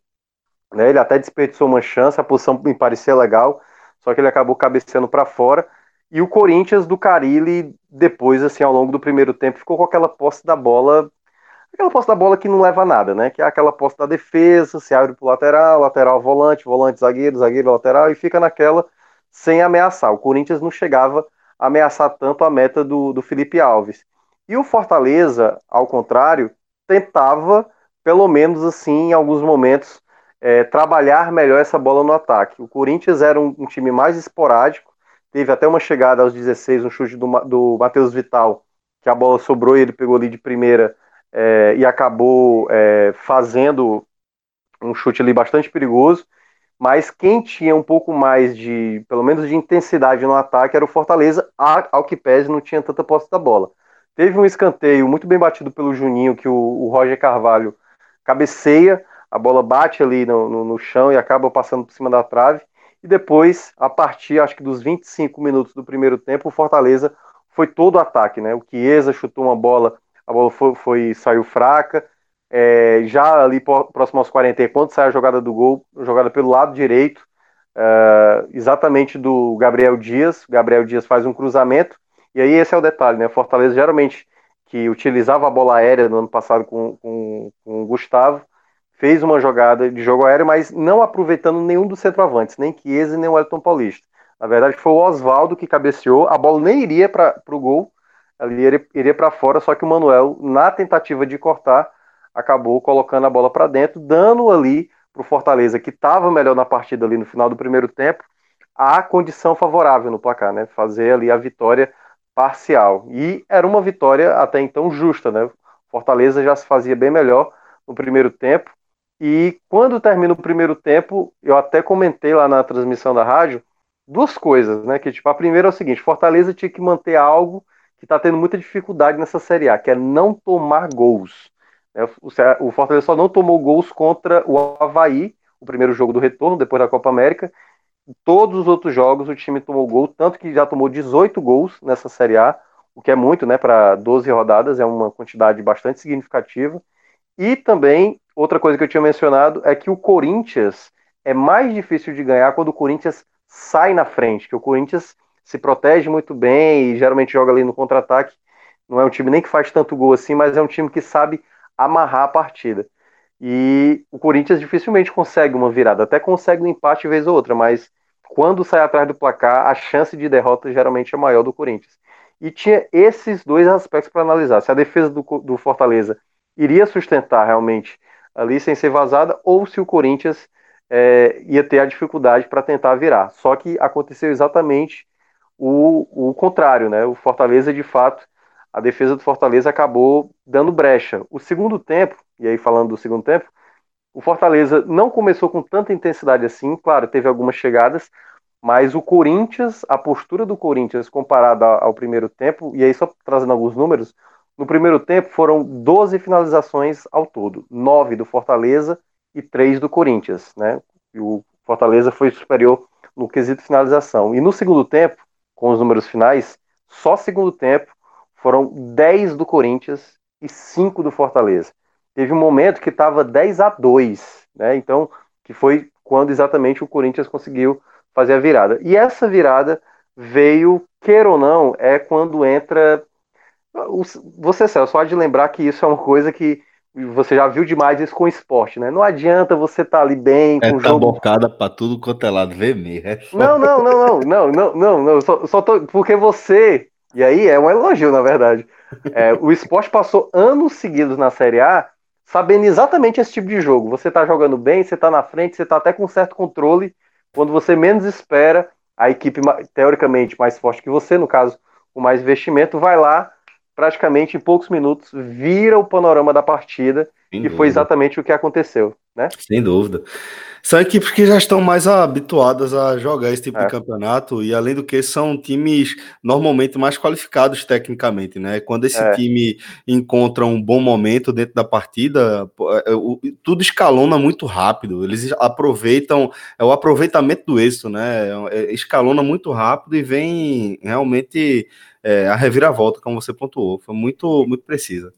Né? Ele até desperdiçou uma chance, a posição me parecia legal, só que ele acabou cabeceando para fora. E o Corinthians do Carilli, depois, assim, ao longo do primeiro tempo, ficou com aquela posse da bola aquela posse da bola que não leva a nada, né? Que é aquela posse da defesa, se abre pro lateral, lateral volante, volante zagueiro, zagueiro lateral e fica naquela sem ameaçar. O Corinthians não chegava a ameaçar tanto a meta do, do Felipe Alves. E o Fortaleza, ao contrário, tentava, pelo menos assim, em alguns momentos, é, trabalhar melhor essa bola no ataque. O Corinthians era um, um, time mais esporádico, teve até uma chegada aos 16, um chute do, do Matheus Vital, que a bola sobrou e ele pegou ali de primeira é, e acabou é, fazendo um chute ali bastante perigoso. Mas quem tinha um pouco mais de, pelo menos de intensidade no ataque era o Fortaleza, ao que pese não tinha tanta posse da bola. Teve um escanteio muito bem batido pelo Juninho, que o, o Roger Carvalho cabeceia, a bola bate ali no, no, no, chão e acaba passando por cima da trave. E depois, a partir, acho que dos 25 minutos do primeiro tempo, o Fortaleza foi todo ataque, né? O Chiesa chutou uma bola, a bola foi, foi saiu fraca. É, já ali próximo aos 40, quando sai a jogada do gol, jogada pelo lado direito, é, exatamente do Gabriel Dias. Gabriel Dias faz um cruzamento, e aí esse é o detalhe, né? Fortaleza geralmente que utilizava a bola aérea no ano passado com, com, com o Gustavo, fez uma jogada de jogo aéreo, mas não aproveitando nenhum dos centroavantes, nem Chiesa nem o Elton Paulista. Na verdade, foi o Oswaldo que cabeceou, a bola nem iria para o gol, ela iria, iria para fora, só que o Manuel, na tentativa de cortar, acabou colocando a bola para dentro, dando ali para o Fortaleza, que estava melhor na partida ali no final do primeiro tempo, a condição favorável no placar, né? Fazer ali a vitória parcial. E era uma vitória até então justa, né? Fortaleza já se fazia bem melhor no primeiro tempo. E quando termina o primeiro tempo, eu até comentei lá na transmissão da rádio duas coisas, né? Que tipo, a primeira é o seguinte: Fortaleza tinha que manter algo que está tendo muita dificuldade nessa Série A, que é não tomar gols. É, o Fortaleza só não tomou gols contra o Havaí, o primeiro jogo do retorno, depois da Copa América. Todos os outros jogos o time tomou gol, tanto que já tomou 18 gols nessa Série A, o que é muito, né? Para 12 rodadas, é uma quantidade bastante significativa. E também, outra coisa que eu tinha mencionado é que o Corinthians é mais difícil de ganhar quando o Corinthians sai na frente, que o Corinthians se protege muito bem e geralmente joga ali no contra-ataque. Não é um time nem que faz tanto gol assim, mas é um time que sabe amarrar a partida. E o Corinthians dificilmente consegue uma virada, até consegue um empate vez ou outra, mas quando sai atrás do placar, a chance de derrota geralmente é maior do Corinthians. E tinha esses dois aspectos para analisar: se a defesa do, do Fortaleza iria sustentar realmente ali sem ser vazada, ou se o Corinthians é, ia ter a dificuldade para tentar virar. Só que aconteceu exatamente o, o contrário, né? O Fortaleza, de fato, a defesa do Fortaleza acabou dando brecha. O segundo tempo, e aí falando do segundo tempo, o Fortaleza não começou com tanta intensidade assim, claro, teve algumas chegadas, mas o Corinthians, a postura do Corinthians comparada ao primeiro tempo, e aí só trazendo alguns números, no primeiro tempo foram 12 finalizações ao todo, 9 do Fortaleza e 3 do Corinthians, né? E o Fortaleza foi superior no quesito finalização. E no segundo tempo, com os números finais, só segundo tempo, foram 10 do Corinthians e 5 do Fortaleza. Teve um momento que estava 10 a 2, né? Então, que foi quando exatamente o Corinthians conseguiu fazer a virada. E essa virada veio, queira ou não, é quando entra. Você, Celso, só de lembrar que isso é uma coisa que você já viu demais isso com esporte, né? Não adianta você estar tá ali bem é com é, o jogo. Bocada para tudo quanto é lado, Vermelho. É só... Não, não, não, não, não, não, não, Só, só tô... Porque você. E aí é um elogio, na verdade. É, o esporte passou anos seguidos na Série A sabendo exatamente esse tipo de jogo. Você tá jogando bem, você tá na frente, você tá até com certo controle. Quando você menos espera, a equipe teoricamente mais forte que você, no caso, com mais investimento, vai lá praticamente em poucos minutos, vira o panorama da partida. Sem e dúvida. foi exatamente o que aconteceu, né? Sem dúvida. São equipes que já estão mais habituadas a jogar esse tipo é. de campeonato e, além do que, são times normalmente mais qualificados tecnicamente, né? Quando esse é. time encontra um bom momento dentro da partida, é, tudo escalona muito rápido. Eles aproveitam, é o aproveitamento do êxito, né? É, escalona muito rápido e vem realmente é, a reviravolta, como você pontuou. Foi muito, muito precisa.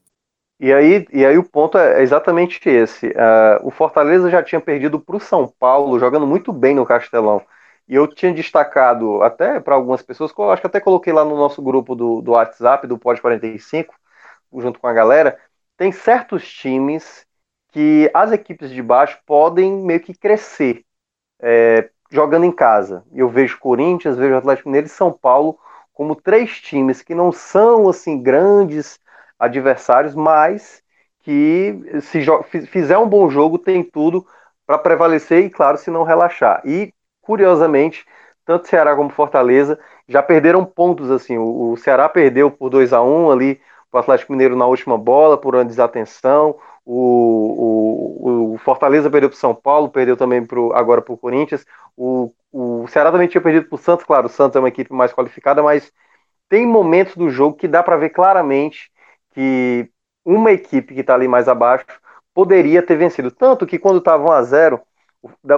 E aí, e aí o ponto é exatamente esse. Uh, o Fortaleza já tinha perdido para o São Paulo, jogando muito bem no Castelão. E eu tinha destacado até para algumas pessoas, que eu acho que até coloquei lá no nosso grupo do, do WhatsApp, do Pod 45, junto com a galera, tem certos times que as equipes de baixo podem meio que crescer é, jogando em casa. Eu vejo Corinthians, vejo Atlético Mineiro e São Paulo como três times que não são assim grandes adversários, mas que se fizer um bom jogo tem tudo para prevalecer e claro, se não relaxar. E curiosamente, tanto Ceará como Fortaleza já perderam pontos assim. O, Ceará perdeu por 2 a 1 ali o Atlético Mineiro na última bola por uma desatenção. O, o, o Fortaleza perdeu para o São Paulo, perdeu também pro, agora para o Corinthians. O, o Ceará também tinha perdido para o Santos, claro, o Santos é uma equipe mais qualificada, mas tem momentos do jogo que dá para ver claramente que uma equipe que está ali mais abaixo poderia ter vencido. Tanto que quando estava 1 a 0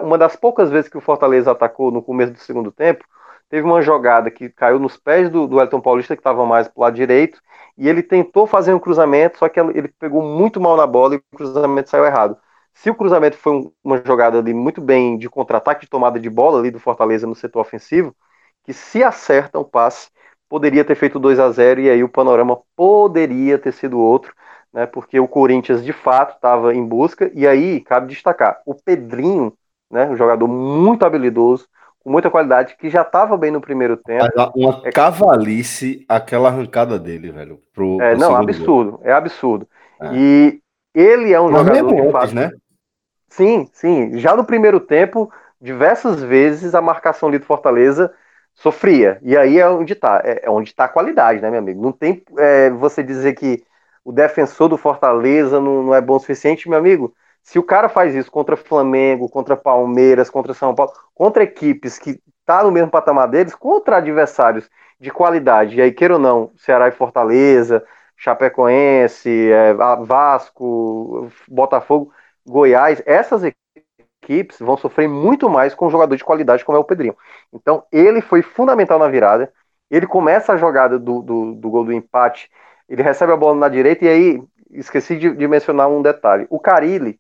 uma das poucas vezes que o Fortaleza atacou no começo do segundo tempo, teve uma jogada que caiu nos pés do, do Elton Paulista, que estava mais para o lado direito, e ele tentou fazer um cruzamento, só que ele pegou muito mal na bola e o cruzamento saiu errado. Se o cruzamento foi uma jogada ali muito bem de contra-ataque, de tomada de bola ali do Fortaleza no setor ofensivo, que se acerta um passe, poderia ter feito 2 a 0 e aí o panorama poderia ter sido outro, né? Porque o Corinthians de fato estava em busca, e aí cabe destacar, o Pedrinho, né, um jogador muito habilidoso, muita qualidade, que já estava bem no primeiro tempo. Uma é... cavalice aquela arrancada dele, velho. Pro, é, pro não, absurdo, gol. é absurdo. É. E ele é um Mas jogador de fato, né? Sim, sim. Já no primeiro tempo, diversas vezes a marcação ali do Fortaleza sofria. E aí é onde está, é, é onde está a qualidade, né, meu amigo? Não tem é, você dizer que o defensor do Fortaleza não, não é bom o suficiente, meu amigo. Se o cara faz isso contra Flamengo, contra Palmeiras, contra São Paulo, contra equipes que tá no mesmo patamar deles, contra adversários de qualidade, e aí queira ou não, Ceará e Fortaleza, Chapecoense, é, Vasco, Botafogo, Goiás, essas equipes vão sofrer muito mais com um jogador de qualidade como é o Pedrinho. Então ele foi fundamental na virada, ele começa a jogada do, do, do gol do empate, ele recebe a bola na direita e aí esqueci de, de mencionar um detalhe. O Carilli,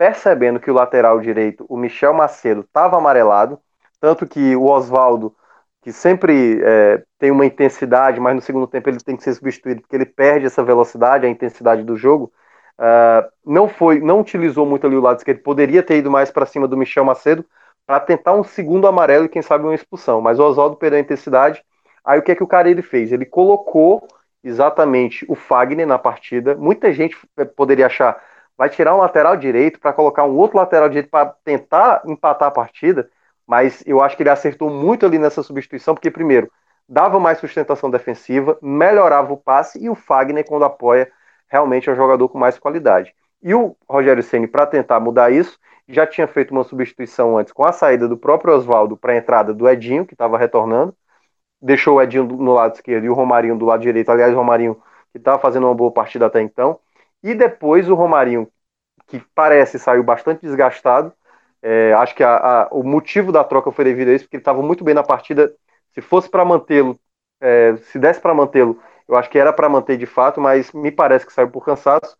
percebendo que o lateral direito, o Michel Macedo, estava amarelado, tanto que o Oswaldo, que sempre é, tem uma intensidade, mas no segundo tempo ele tem que ser substituído porque ele perde essa velocidade, a intensidade do jogo, uh, não foi, não utilizou muito ali o lado esquerdo, poderia ter ido mais para cima do Michel Macedo para tentar um segundo amarelo e quem sabe uma expulsão, mas o Oswaldo perdeu a intensidade. Aí o que é que o cara ele fez? Ele colocou exatamente o Fagner na partida. Muita gente é, poderia achar vai tirar um lateral direito para colocar um outro lateral direito para tentar empatar a partida, mas eu acho que ele acertou muito ali nessa substituição, porque, primeiro, dava mais sustentação defensiva, melhorava o passe e o Fagner, quando apoia, realmente é um jogador com mais qualidade. E o Rogério Ceni para tentar mudar isso, já tinha feito uma substituição antes com a saída do próprio Oswaldo para a entrada do Edinho, que estava retornando, deixou o Edinho no lado esquerdo e o Romarinho do lado direito. Aliás, o Romarinho que estava fazendo uma boa partida até então. E depois o Romarinho, que parece saiu bastante desgastado. É, acho que a, a, o motivo da troca foi devido a isso, porque ele estava muito bem na partida. Se fosse para mantê-lo, é, se desse para mantê-lo, eu acho que era para manter de fato, mas me parece que saiu por cansaço.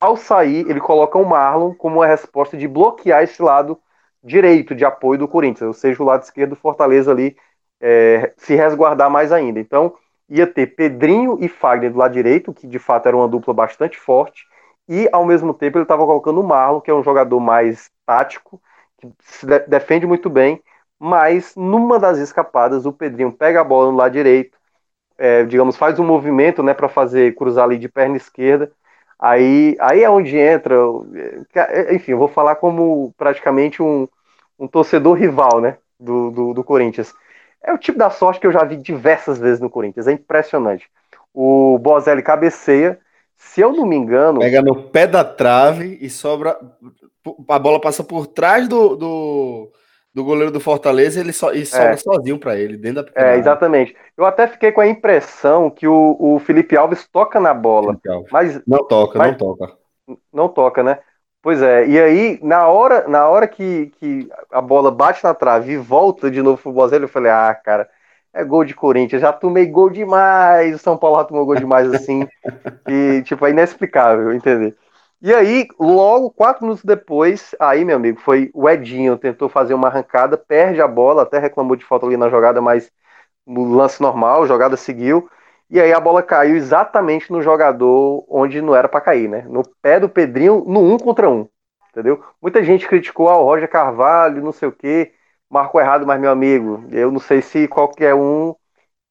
Ao sair, ele coloca o Marlon como uma resposta de bloquear esse lado direito de apoio do Corinthians, ou seja, o lado esquerdo do Fortaleza ali é, se resguardar mais ainda. Então, ia ter Pedrinho e Fagner do lado direito, que de fato era uma dupla bastante forte, e ao mesmo tempo ele estava colocando o Marlon, que é um jogador mais tático, que se de defende muito bem, mas numa das escapadas o Pedrinho pega a bola no lado direito, é, digamos, faz um movimento né, para fazer cruzar ali de perna esquerda. Aí, aí é onde entra. É, enfim, eu vou falar como praticamente um, um torcedor rival né, do, do, do Corinthians. É o tipo da sorte que eu já vi diversas vezes no Corinthians. É impressionante. O Bozelli cabeceia. Se eu não me engano. Pega no pé da trave e sobra. A bola passa por trás do, do, do goleiro do Fortaleza ele só, e sobra é. sozinho para ele, dentro da É, exatamente. Eu até fiquei com a impressão que o, o Felipe Alves toca na bola. Mas, não toca, mas, não toca. Não toca, né? Pois é, e aí, na hora, na hora que, que a bola bate na trave e volta de novo pro Bozelli, eu falei, ah, cara, é gol de Corinthians, já tomei gol demais, o São Paulo já tomou gol demais assim, [LAUGHS] e tipo, é inexplicável, entender. E aí, logo, quatro minutos depois, aí, meu amigo, foi o Edinho, tentou fazer uma arrancada, perde a bola, até reclamou de falta ali na jogada, mas no lance normal, a jogada seguiu, E aí a bola caiu exatamente no jogador onde não era para cair, né? No pé do Pedrinho, no um contra um. Entendeu? Muita gente criticou ah, o Roger Carvalho, não sei o quê, marcou errado, mas meu amigo, eu não sei se qualquer um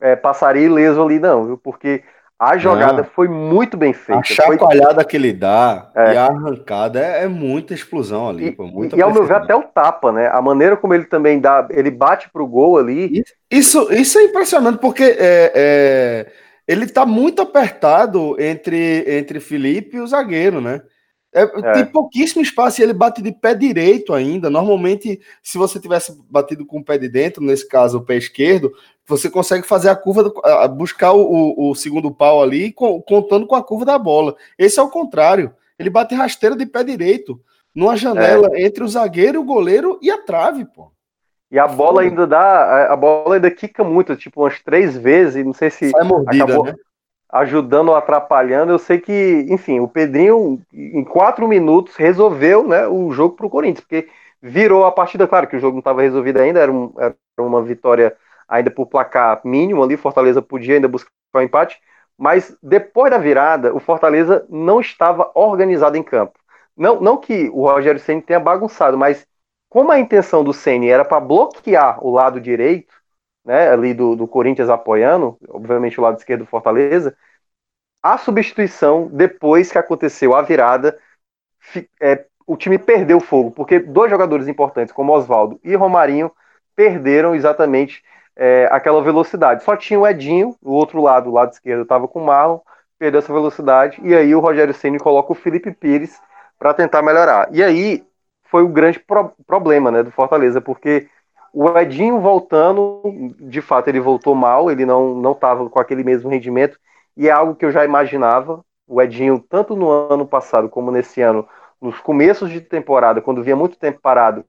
é, passaria ileso ali, não, viu? Porque a jogada não. foi muito bem feita. A chacoalhada foi... que ele dá é. e a arrancada é, é muita explosão ali. E, pô, e ao meu ver, até o tapa, né? A maneira como ele também dá, ele bate pro gol ali. Isso, isso é impressionante, porque é, é, ele tá muito apertado entre, entre Felipe e o zagueiro, né? É, é. Tem pouquíssimo espaço e ele bate de pé direito ainda. Normalmente, se você tivesse batido com o pé de dentro, nesse caso o pé esquerdo, você consegue fazer a curva, do, buscar o, o, segundo pau ali, contando com a curva da bola. Esse é o contrário. Ele bate rasteira de pé direito, numa janela é. entre o zagueiro, o goleiro e a trave, pô. E a bola ainda dá, a bola ainda quica muito, tipo umas três vezes, não sei se Sai mordida, acabou, né? ajudando ou atrapalhando. Eu sei que, enfim, o Pedrinho, em quatro minutos, resolveu né, o jogo para o Corinthians, porque virou a partida. Claro que o jogo não estava resolvido ainda, era, um, era, uma vitória ainda por placar mínimo ali. Fortaleza podia ainda buscar o um empate, mas depois da virada, o Fortaleza não estava organizado em campo. Não, não que o Rogério Senna tenha bagunçado, mas como a intenção do Senna era para bloquear o lado direito, né, ali do, do Corinthians apoiando, obviamente o lado esquerdo do Fortaleza, a substituição, depois que aconteceu a virada, é, o time perdeu fogo, porque dois jogadores importantes, como Oswaldo e Romarinho, perderam exatamente é, aquela velocidade. Só tinha o Edinho, o outro lado, o lado esquerdo, estava com o Marlon, perdeu essa velocidade, e aí o Rogério Ceni coloca o Felipe Pires para tentar melhorar. E aí foi o grande pro problema né, do Fortaleza, porque o Edinho voltando, de fato ele voltou mal, ele não estava com aquele mesmo rendimento e é algo que eu já imaginava. O Edinho, tanto no ano passado como nesse ano, nos começos de temporada, quando vinha muito tempo parado,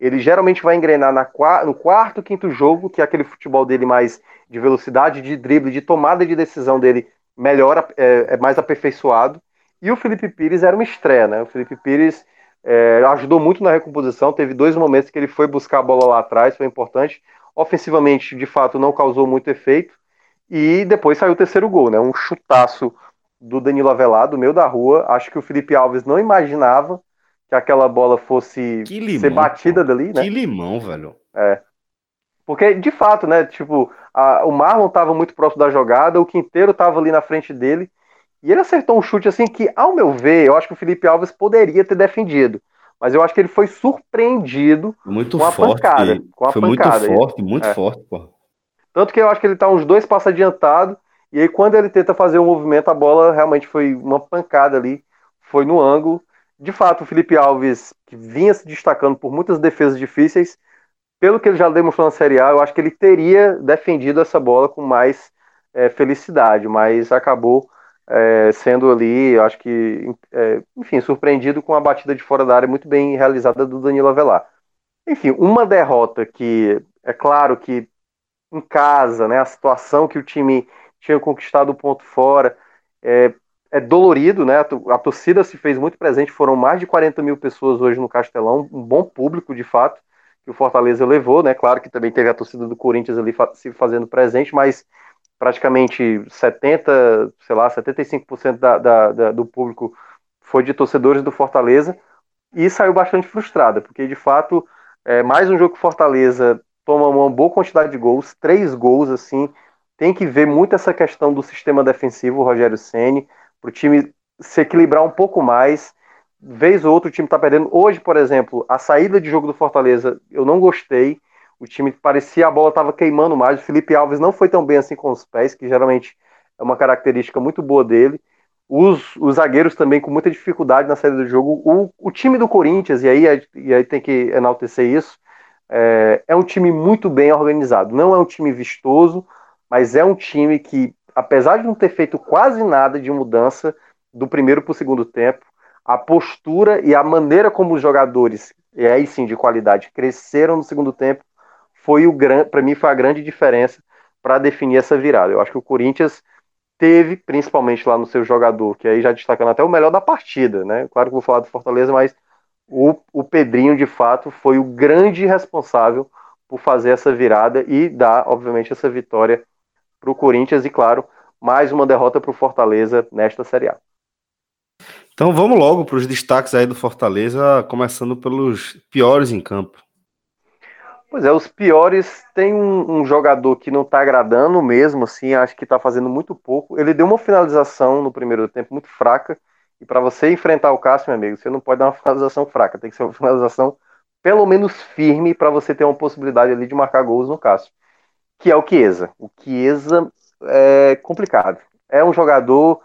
ele geralmente vai engrenar na, no quarto, quinto jogo, que é aquele futebol dele mais de velocidade, de drible, de tomada de decisão dele melhor, é, é mais aperfeiçoado. E o Felipe Pires era uma estreia, né? O Felipe Pires é, ajudou muito na recomposição. Teve dois momentos que ele foi buscar a bola lá atrás, foi importante. Ofensivamente, de fato, não causou muito efeito. E depois saiu o terceiro gol, né? Um chutaço do Danilo Avelar, do meio da rua. Acho que o Felipe Alves não imaginava que aquela bola fosse limão, ser batida dali, né? Que limão, velho. É. Porque, de fato, né? Tipo, a, o Marlon estava muito próximo da jogada, o Quinteiro estava ali na frente dele. E ele acertou um chute assim que, ao meu ver, eu acho que o Felipe Alves poderia ter defendido. Mas eu acho que ele foi surpreendido muito com a forte, pancada. Com a foi pancada. muito forte, muito é. forte, pô. Tanto que eu acho que ele tá uns dois passos adiantado. E aí, quando ele tenta fazer o um movimento, a bola realmente foi uma pancada ali. Foi no ângulo. De fato, o Felipe Alves, que vinha se destacando por muitas defesas difíceis, pelo que ele já demonstrou na Série A, eu acho que ele teria defendido essa bola com mais é, felicidade, mas acabou é, sendo ali, acho que, é, enfim, surpreendido com a batida de fora da área muito bem realizada do Danilo Avelar. Enfim, uma derrota que, é claro que em casa, né, a situação que o time tinha conquistado o ponto fora, é, é dolorido, né? A torcida se fez muito presente, foram mais de 40 mil pessoas hoje no Castelão, um bom público de fato que o Fortaleza levou, né? Claro que também teve a torcida do Corinthians ali se fazendo presente, mas praticamente 70, sei lá, 75% da, da, da, do público foi de torcedores do Fortaleza e saiu bastante frustrada, porque de fato é mais um jogo que Fortaleza toma uma boa quantidade de gols, três gols assim, tem que ver muito essa questão do sistema defensivo, Rogério Ceni, para o time se equilibrar um pouco mais. Vez ou outro o time está perdendo. Hoje, por exemplo, a saída de jogo do Fortaleza eu não gostei. O time parecia a bola estava queimando mais. O Felipe Alves não foi tão bem assim com os pés, que geralmente é uma característica muito boa dele. Os, os zagueiros também com muita dificuldade na saída do jogo. O, o time do Corinthians, e aí, e aí tem que enaltecer isso, é, é um time muito bem organizado. Não é um time vistoso, mas é um time que, apesar de não ter feito quase nada de mudança do primeiro para o segundo tempo, a postura e a maneira como os jogadores, e aí sim de qualidade, cresceram no segundo tempo foi o grande, para mim foi a grande diferença para definir essa virada. Eu acho que o Corinthians teve, principalmente lá no seu jogador, que aí já destacando até o melhor da partida, né? Claro que vou falar do Fortaleza, mas o, o Pedrinho de fato foi o grande responsável por fazer essa virada e dar, obviamente, essa vitória para o Corinthians e, claro, mais uma derrota para o Fortaleza nesta Série A. Então vamos logo para os destaques aí do Fortaleza, começando pelos piores em campo. Pois é, os piores tem um, um jogador que não está agradando mesmo, assim, acho que está fazendo muito pouco. Ele deu uma finalização no primeiro tempo muito fraca, e para você enfrentar o Cássio, meu amigo, você não pode dar uma [LAUGHS] finalização fraca, tem que ser uma finalização pelo menos firme para você ter uma possibilidade ali de marcar gols no Cássio, que é o Chiesa. O Chiesa é complicado. É um jogador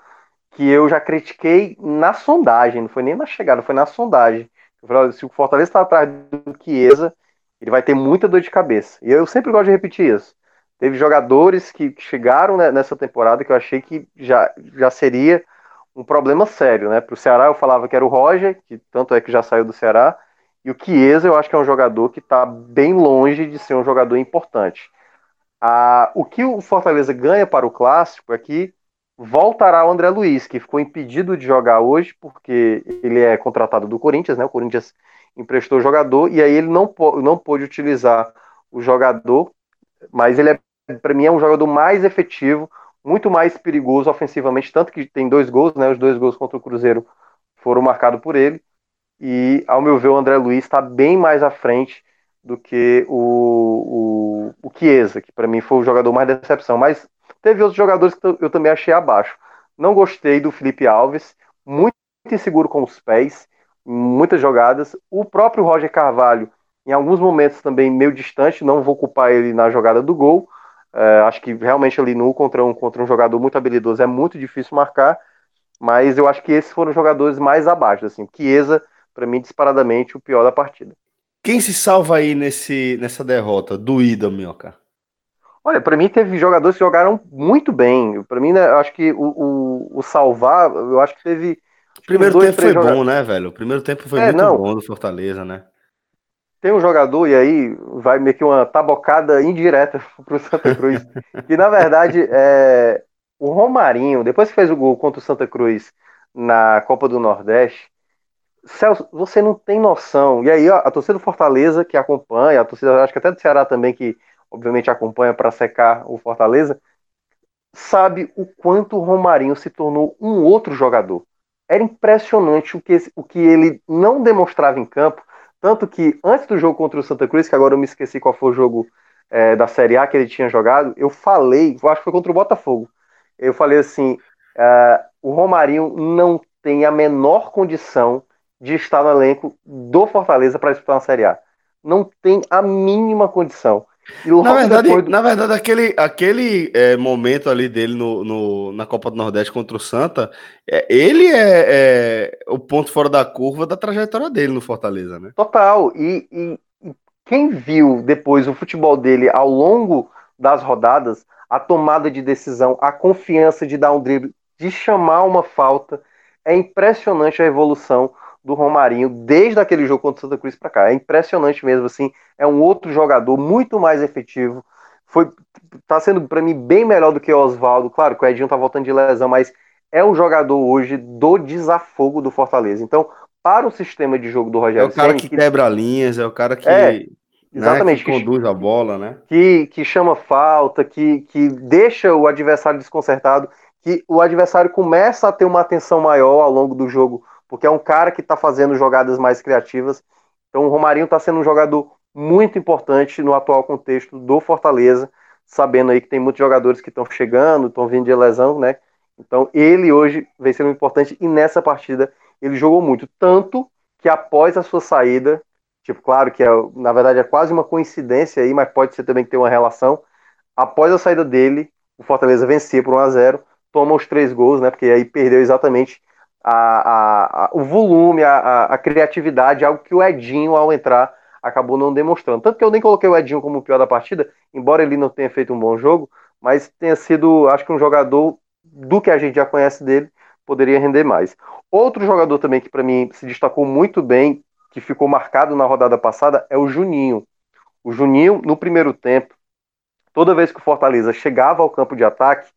que eu já critiquei na sondagem, não foi nem na chegada, foi na sondagem. Eu falei, se o Fortaleza está atrás do Chiesa, ele vai ter muita dor de cabeça. E eu sempre gosto de repetir isso. Teve jogadores que chegaram nessa temporada que eu achei que já, já seria um problema sério, né? Para o Ceará eu falava que era o Roger, que tanto é que já saiu do Ceará, e o Chiesa eu acho que é um jogador que está bem longe de ser um jogador importante. Ah, o que o Fortaleza ganha para o clássico é que voltará o André Luiz, que ficou impedido de jogar hoje, porque ele é contratado do Corinthians, né? O Corinthians emprestou o jogador, e aí ele não, não pôde utilizar o jogador, mas ele é, para mim, é um jogador mais efetivo, muito mais perigoso ofensivamente, tanto que tem dois gols, né? Os dois gols contra o Cruzeiro foram marcados por ele. E, ao meu ver, o André Luiz está bem mais à frente do que o, o, o Chiesa, que para mim foi o jogador mais decepção. Mas teve outros jogadores que eu também achei abaixo. Não gostei do Felipe Alves, muito inseguro com os pés, muitas jogadas. O próprio Roger Carvalho, em alguns momentos também meio distante, não vou culpar ele na jogada do gol. É, acho que realmente ali no contra um, contra um jogador muito habilidoso é muito difícil marcar, mas eu acho que esses foram os jogadores mais abaixo. Assim. Chiesa para mim, disparadamente, o pior da partida. Quem se salva aí nesse, nessa derrota? Doída, Minhoca. Olha, para mim teve jogadores que jogaram muito bem. Para mim, né, eu acho que o, o, o, salvar, eu acho que teve. O primeiro dois, tempo foi jogadores... bom, né, velho? O primeiro tempo foi é, muito não. bom do Fortaleza, né? Tem um jogador, e aí vai meio que uma tabocada indireta [LAUGHS] pro Santa Cruz. que na verdade é o Romarinho, depois que fez o gol contra o Santa Cruz na Copa do Nordeste, Celso, você não tem noção. E aí, ó, a torcida do Fortaleza que acompanha, a torcida, acho que até do Ceará também, que obviamente acompanha para secar o Fortaleza, sabe o quanto o Romarinho se tornou um outro jogador. Era impressionante o que, o que ele não demonstrava em campo. Tanto que antes do jogo contra o Santa Cruz, que agora eu me esqueci qual foi o jogo é, da Série A que ele tinha jogado, eu falei, eu acho que foi contra o Botafogo. Eu falei assim: uh, o Romarinho não tem a menor condição de estar no elenco do Fortaleza para disputar uma Série A. Não tem a mínima condição. Na verdade, do... na verdade, aquele, aquele é, momento ali dele no, no, na Copa do Nordeste contra o Santa, é, ele é, é, o ponto fora da curva da trajetória dele no Fortaleza, né? Total. E, e, e quem viu depois o futebol dele ao longo das rodadas, a tomada de decisão, a confiança de dar um drible, de chamar uma falta, é impressionante a evolução do Romarinho desde aquele jogo contra o Santa Cruz para cá. É impressionante mesmo, assim. É um outro jogador muito mais efetivo. Foi, tá sendo para mim bem melhor do que o Oswaldo. Claro que o Edinho tá voltando de lesão, mas é o jogador hoje do desafogo do Fortaleza. Então, para o sistema de jogo do Rogério, é o cara que, que quebra linhas, é o cara que é, exatamente né, que conduz a bola, né? Que, que chama falta, que, que deixa o adversário desconcertado, que o adversário começa a ter uma atenção maior ao longo do jogo porque é um cara que está fazendo jogadas mais criativas. Então o Romarinho está sendo um jogador muito importante no atual contexto do Fortaleza, sabendo aí que tem muitos jogadores que estão chegando, estão vindo de lesão, né? Então ele hoje vem sendo importante e nessa partida ele jogou muito, tanto que após a sua saída, tipo, claro que é, na verdade é quase uma coincidência aí, mas pode ser também que tenha uma relação. Após a saída dele, o Fortaleza vencia por 1 a 0, toma os três gols, né? Porque aí perdeu exatamente a, a, a, o volume, a, a, criatividade, algo que o Edinho, ao entrar, acabou não demonstrando. Tanto que eu nem coloquei o Edinho como o pior da partida, embora ele não tenha feito um bom jogo, mas tenha sido, acho que um jogador do que a gente já conhece dele, poderia render mais. Outro jogador também que para mim se destacou muito bem, que ficou marcado na rodada passada, é o Juninho. O Juninho, no primeiro tempo, toda vez que o Fortaleza chegava ao campo de ataque,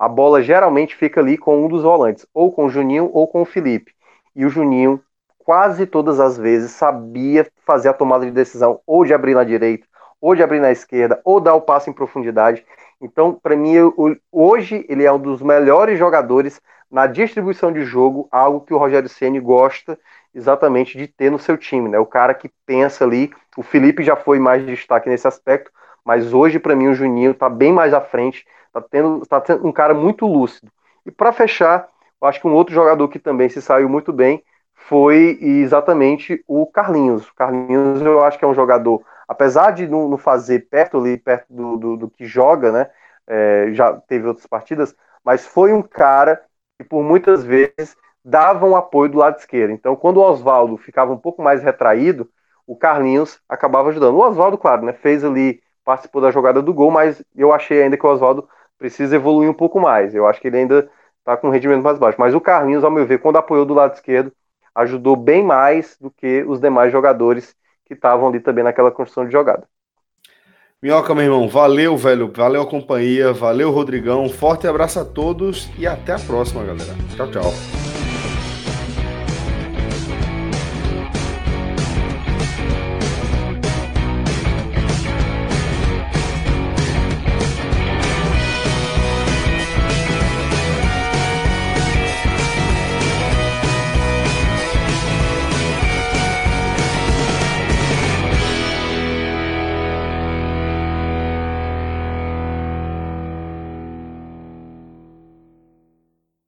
a bola geralmente fica ali com um dos volantes, ou com o Juninho ou com o Felipe. E o Juninho, quase todas as vezes, sabia fazer a tomada de decisão, ou de abrir na direita, ou de abrir na esquerda, ou dar o passe em profundidade. Então, para mim, eu, hoje ele é um dos melhores jogadores na distribuição de jogo, algo que o Rogério Ceni gosta exatamente de ter no seu time, né? O cara que pensa ali. O Felipe já foi mais de destaque nesse aspecto, mas hoje para mim o Juninho está bem mais à frente, está tendo, tá tendo um cara muito lúcido. E para fechar, eu acho que um outro jogador que também se saiu muito bem foi exatamente o Carlinhos. O Carlinhos eu acho que é um jogador, apesar de não, não fazer perto ali, perto do, do, do que joga, né? É, já teve outras partidas, mas foi um cara que por muitas vezes dava um apoio do lado esquerdo. Então, quando o Oswaldo ficava um pouco mais retraído, o Carlinhos acabava ajudando. O Oswaldo, claro, né, fez ali, participou da jogada do gol, mas eu achei ainda que o Oswaldo precisa evoluir um pouco mais. Eu acho que ele ainda está com um rendimento mais baixo. Mas o Carlinhos, ao meu ver, quando apoiou do lado esquerdo, ajudou bem mais do que os demais jogadores que estavam ali também naquela construção de jogada. Minhoca, meu irmão, valeu, velho. Valeu a companhia, valeu, Rodrigão. Forte abraço a todos e até a próxima, galera. Tchau, tchau.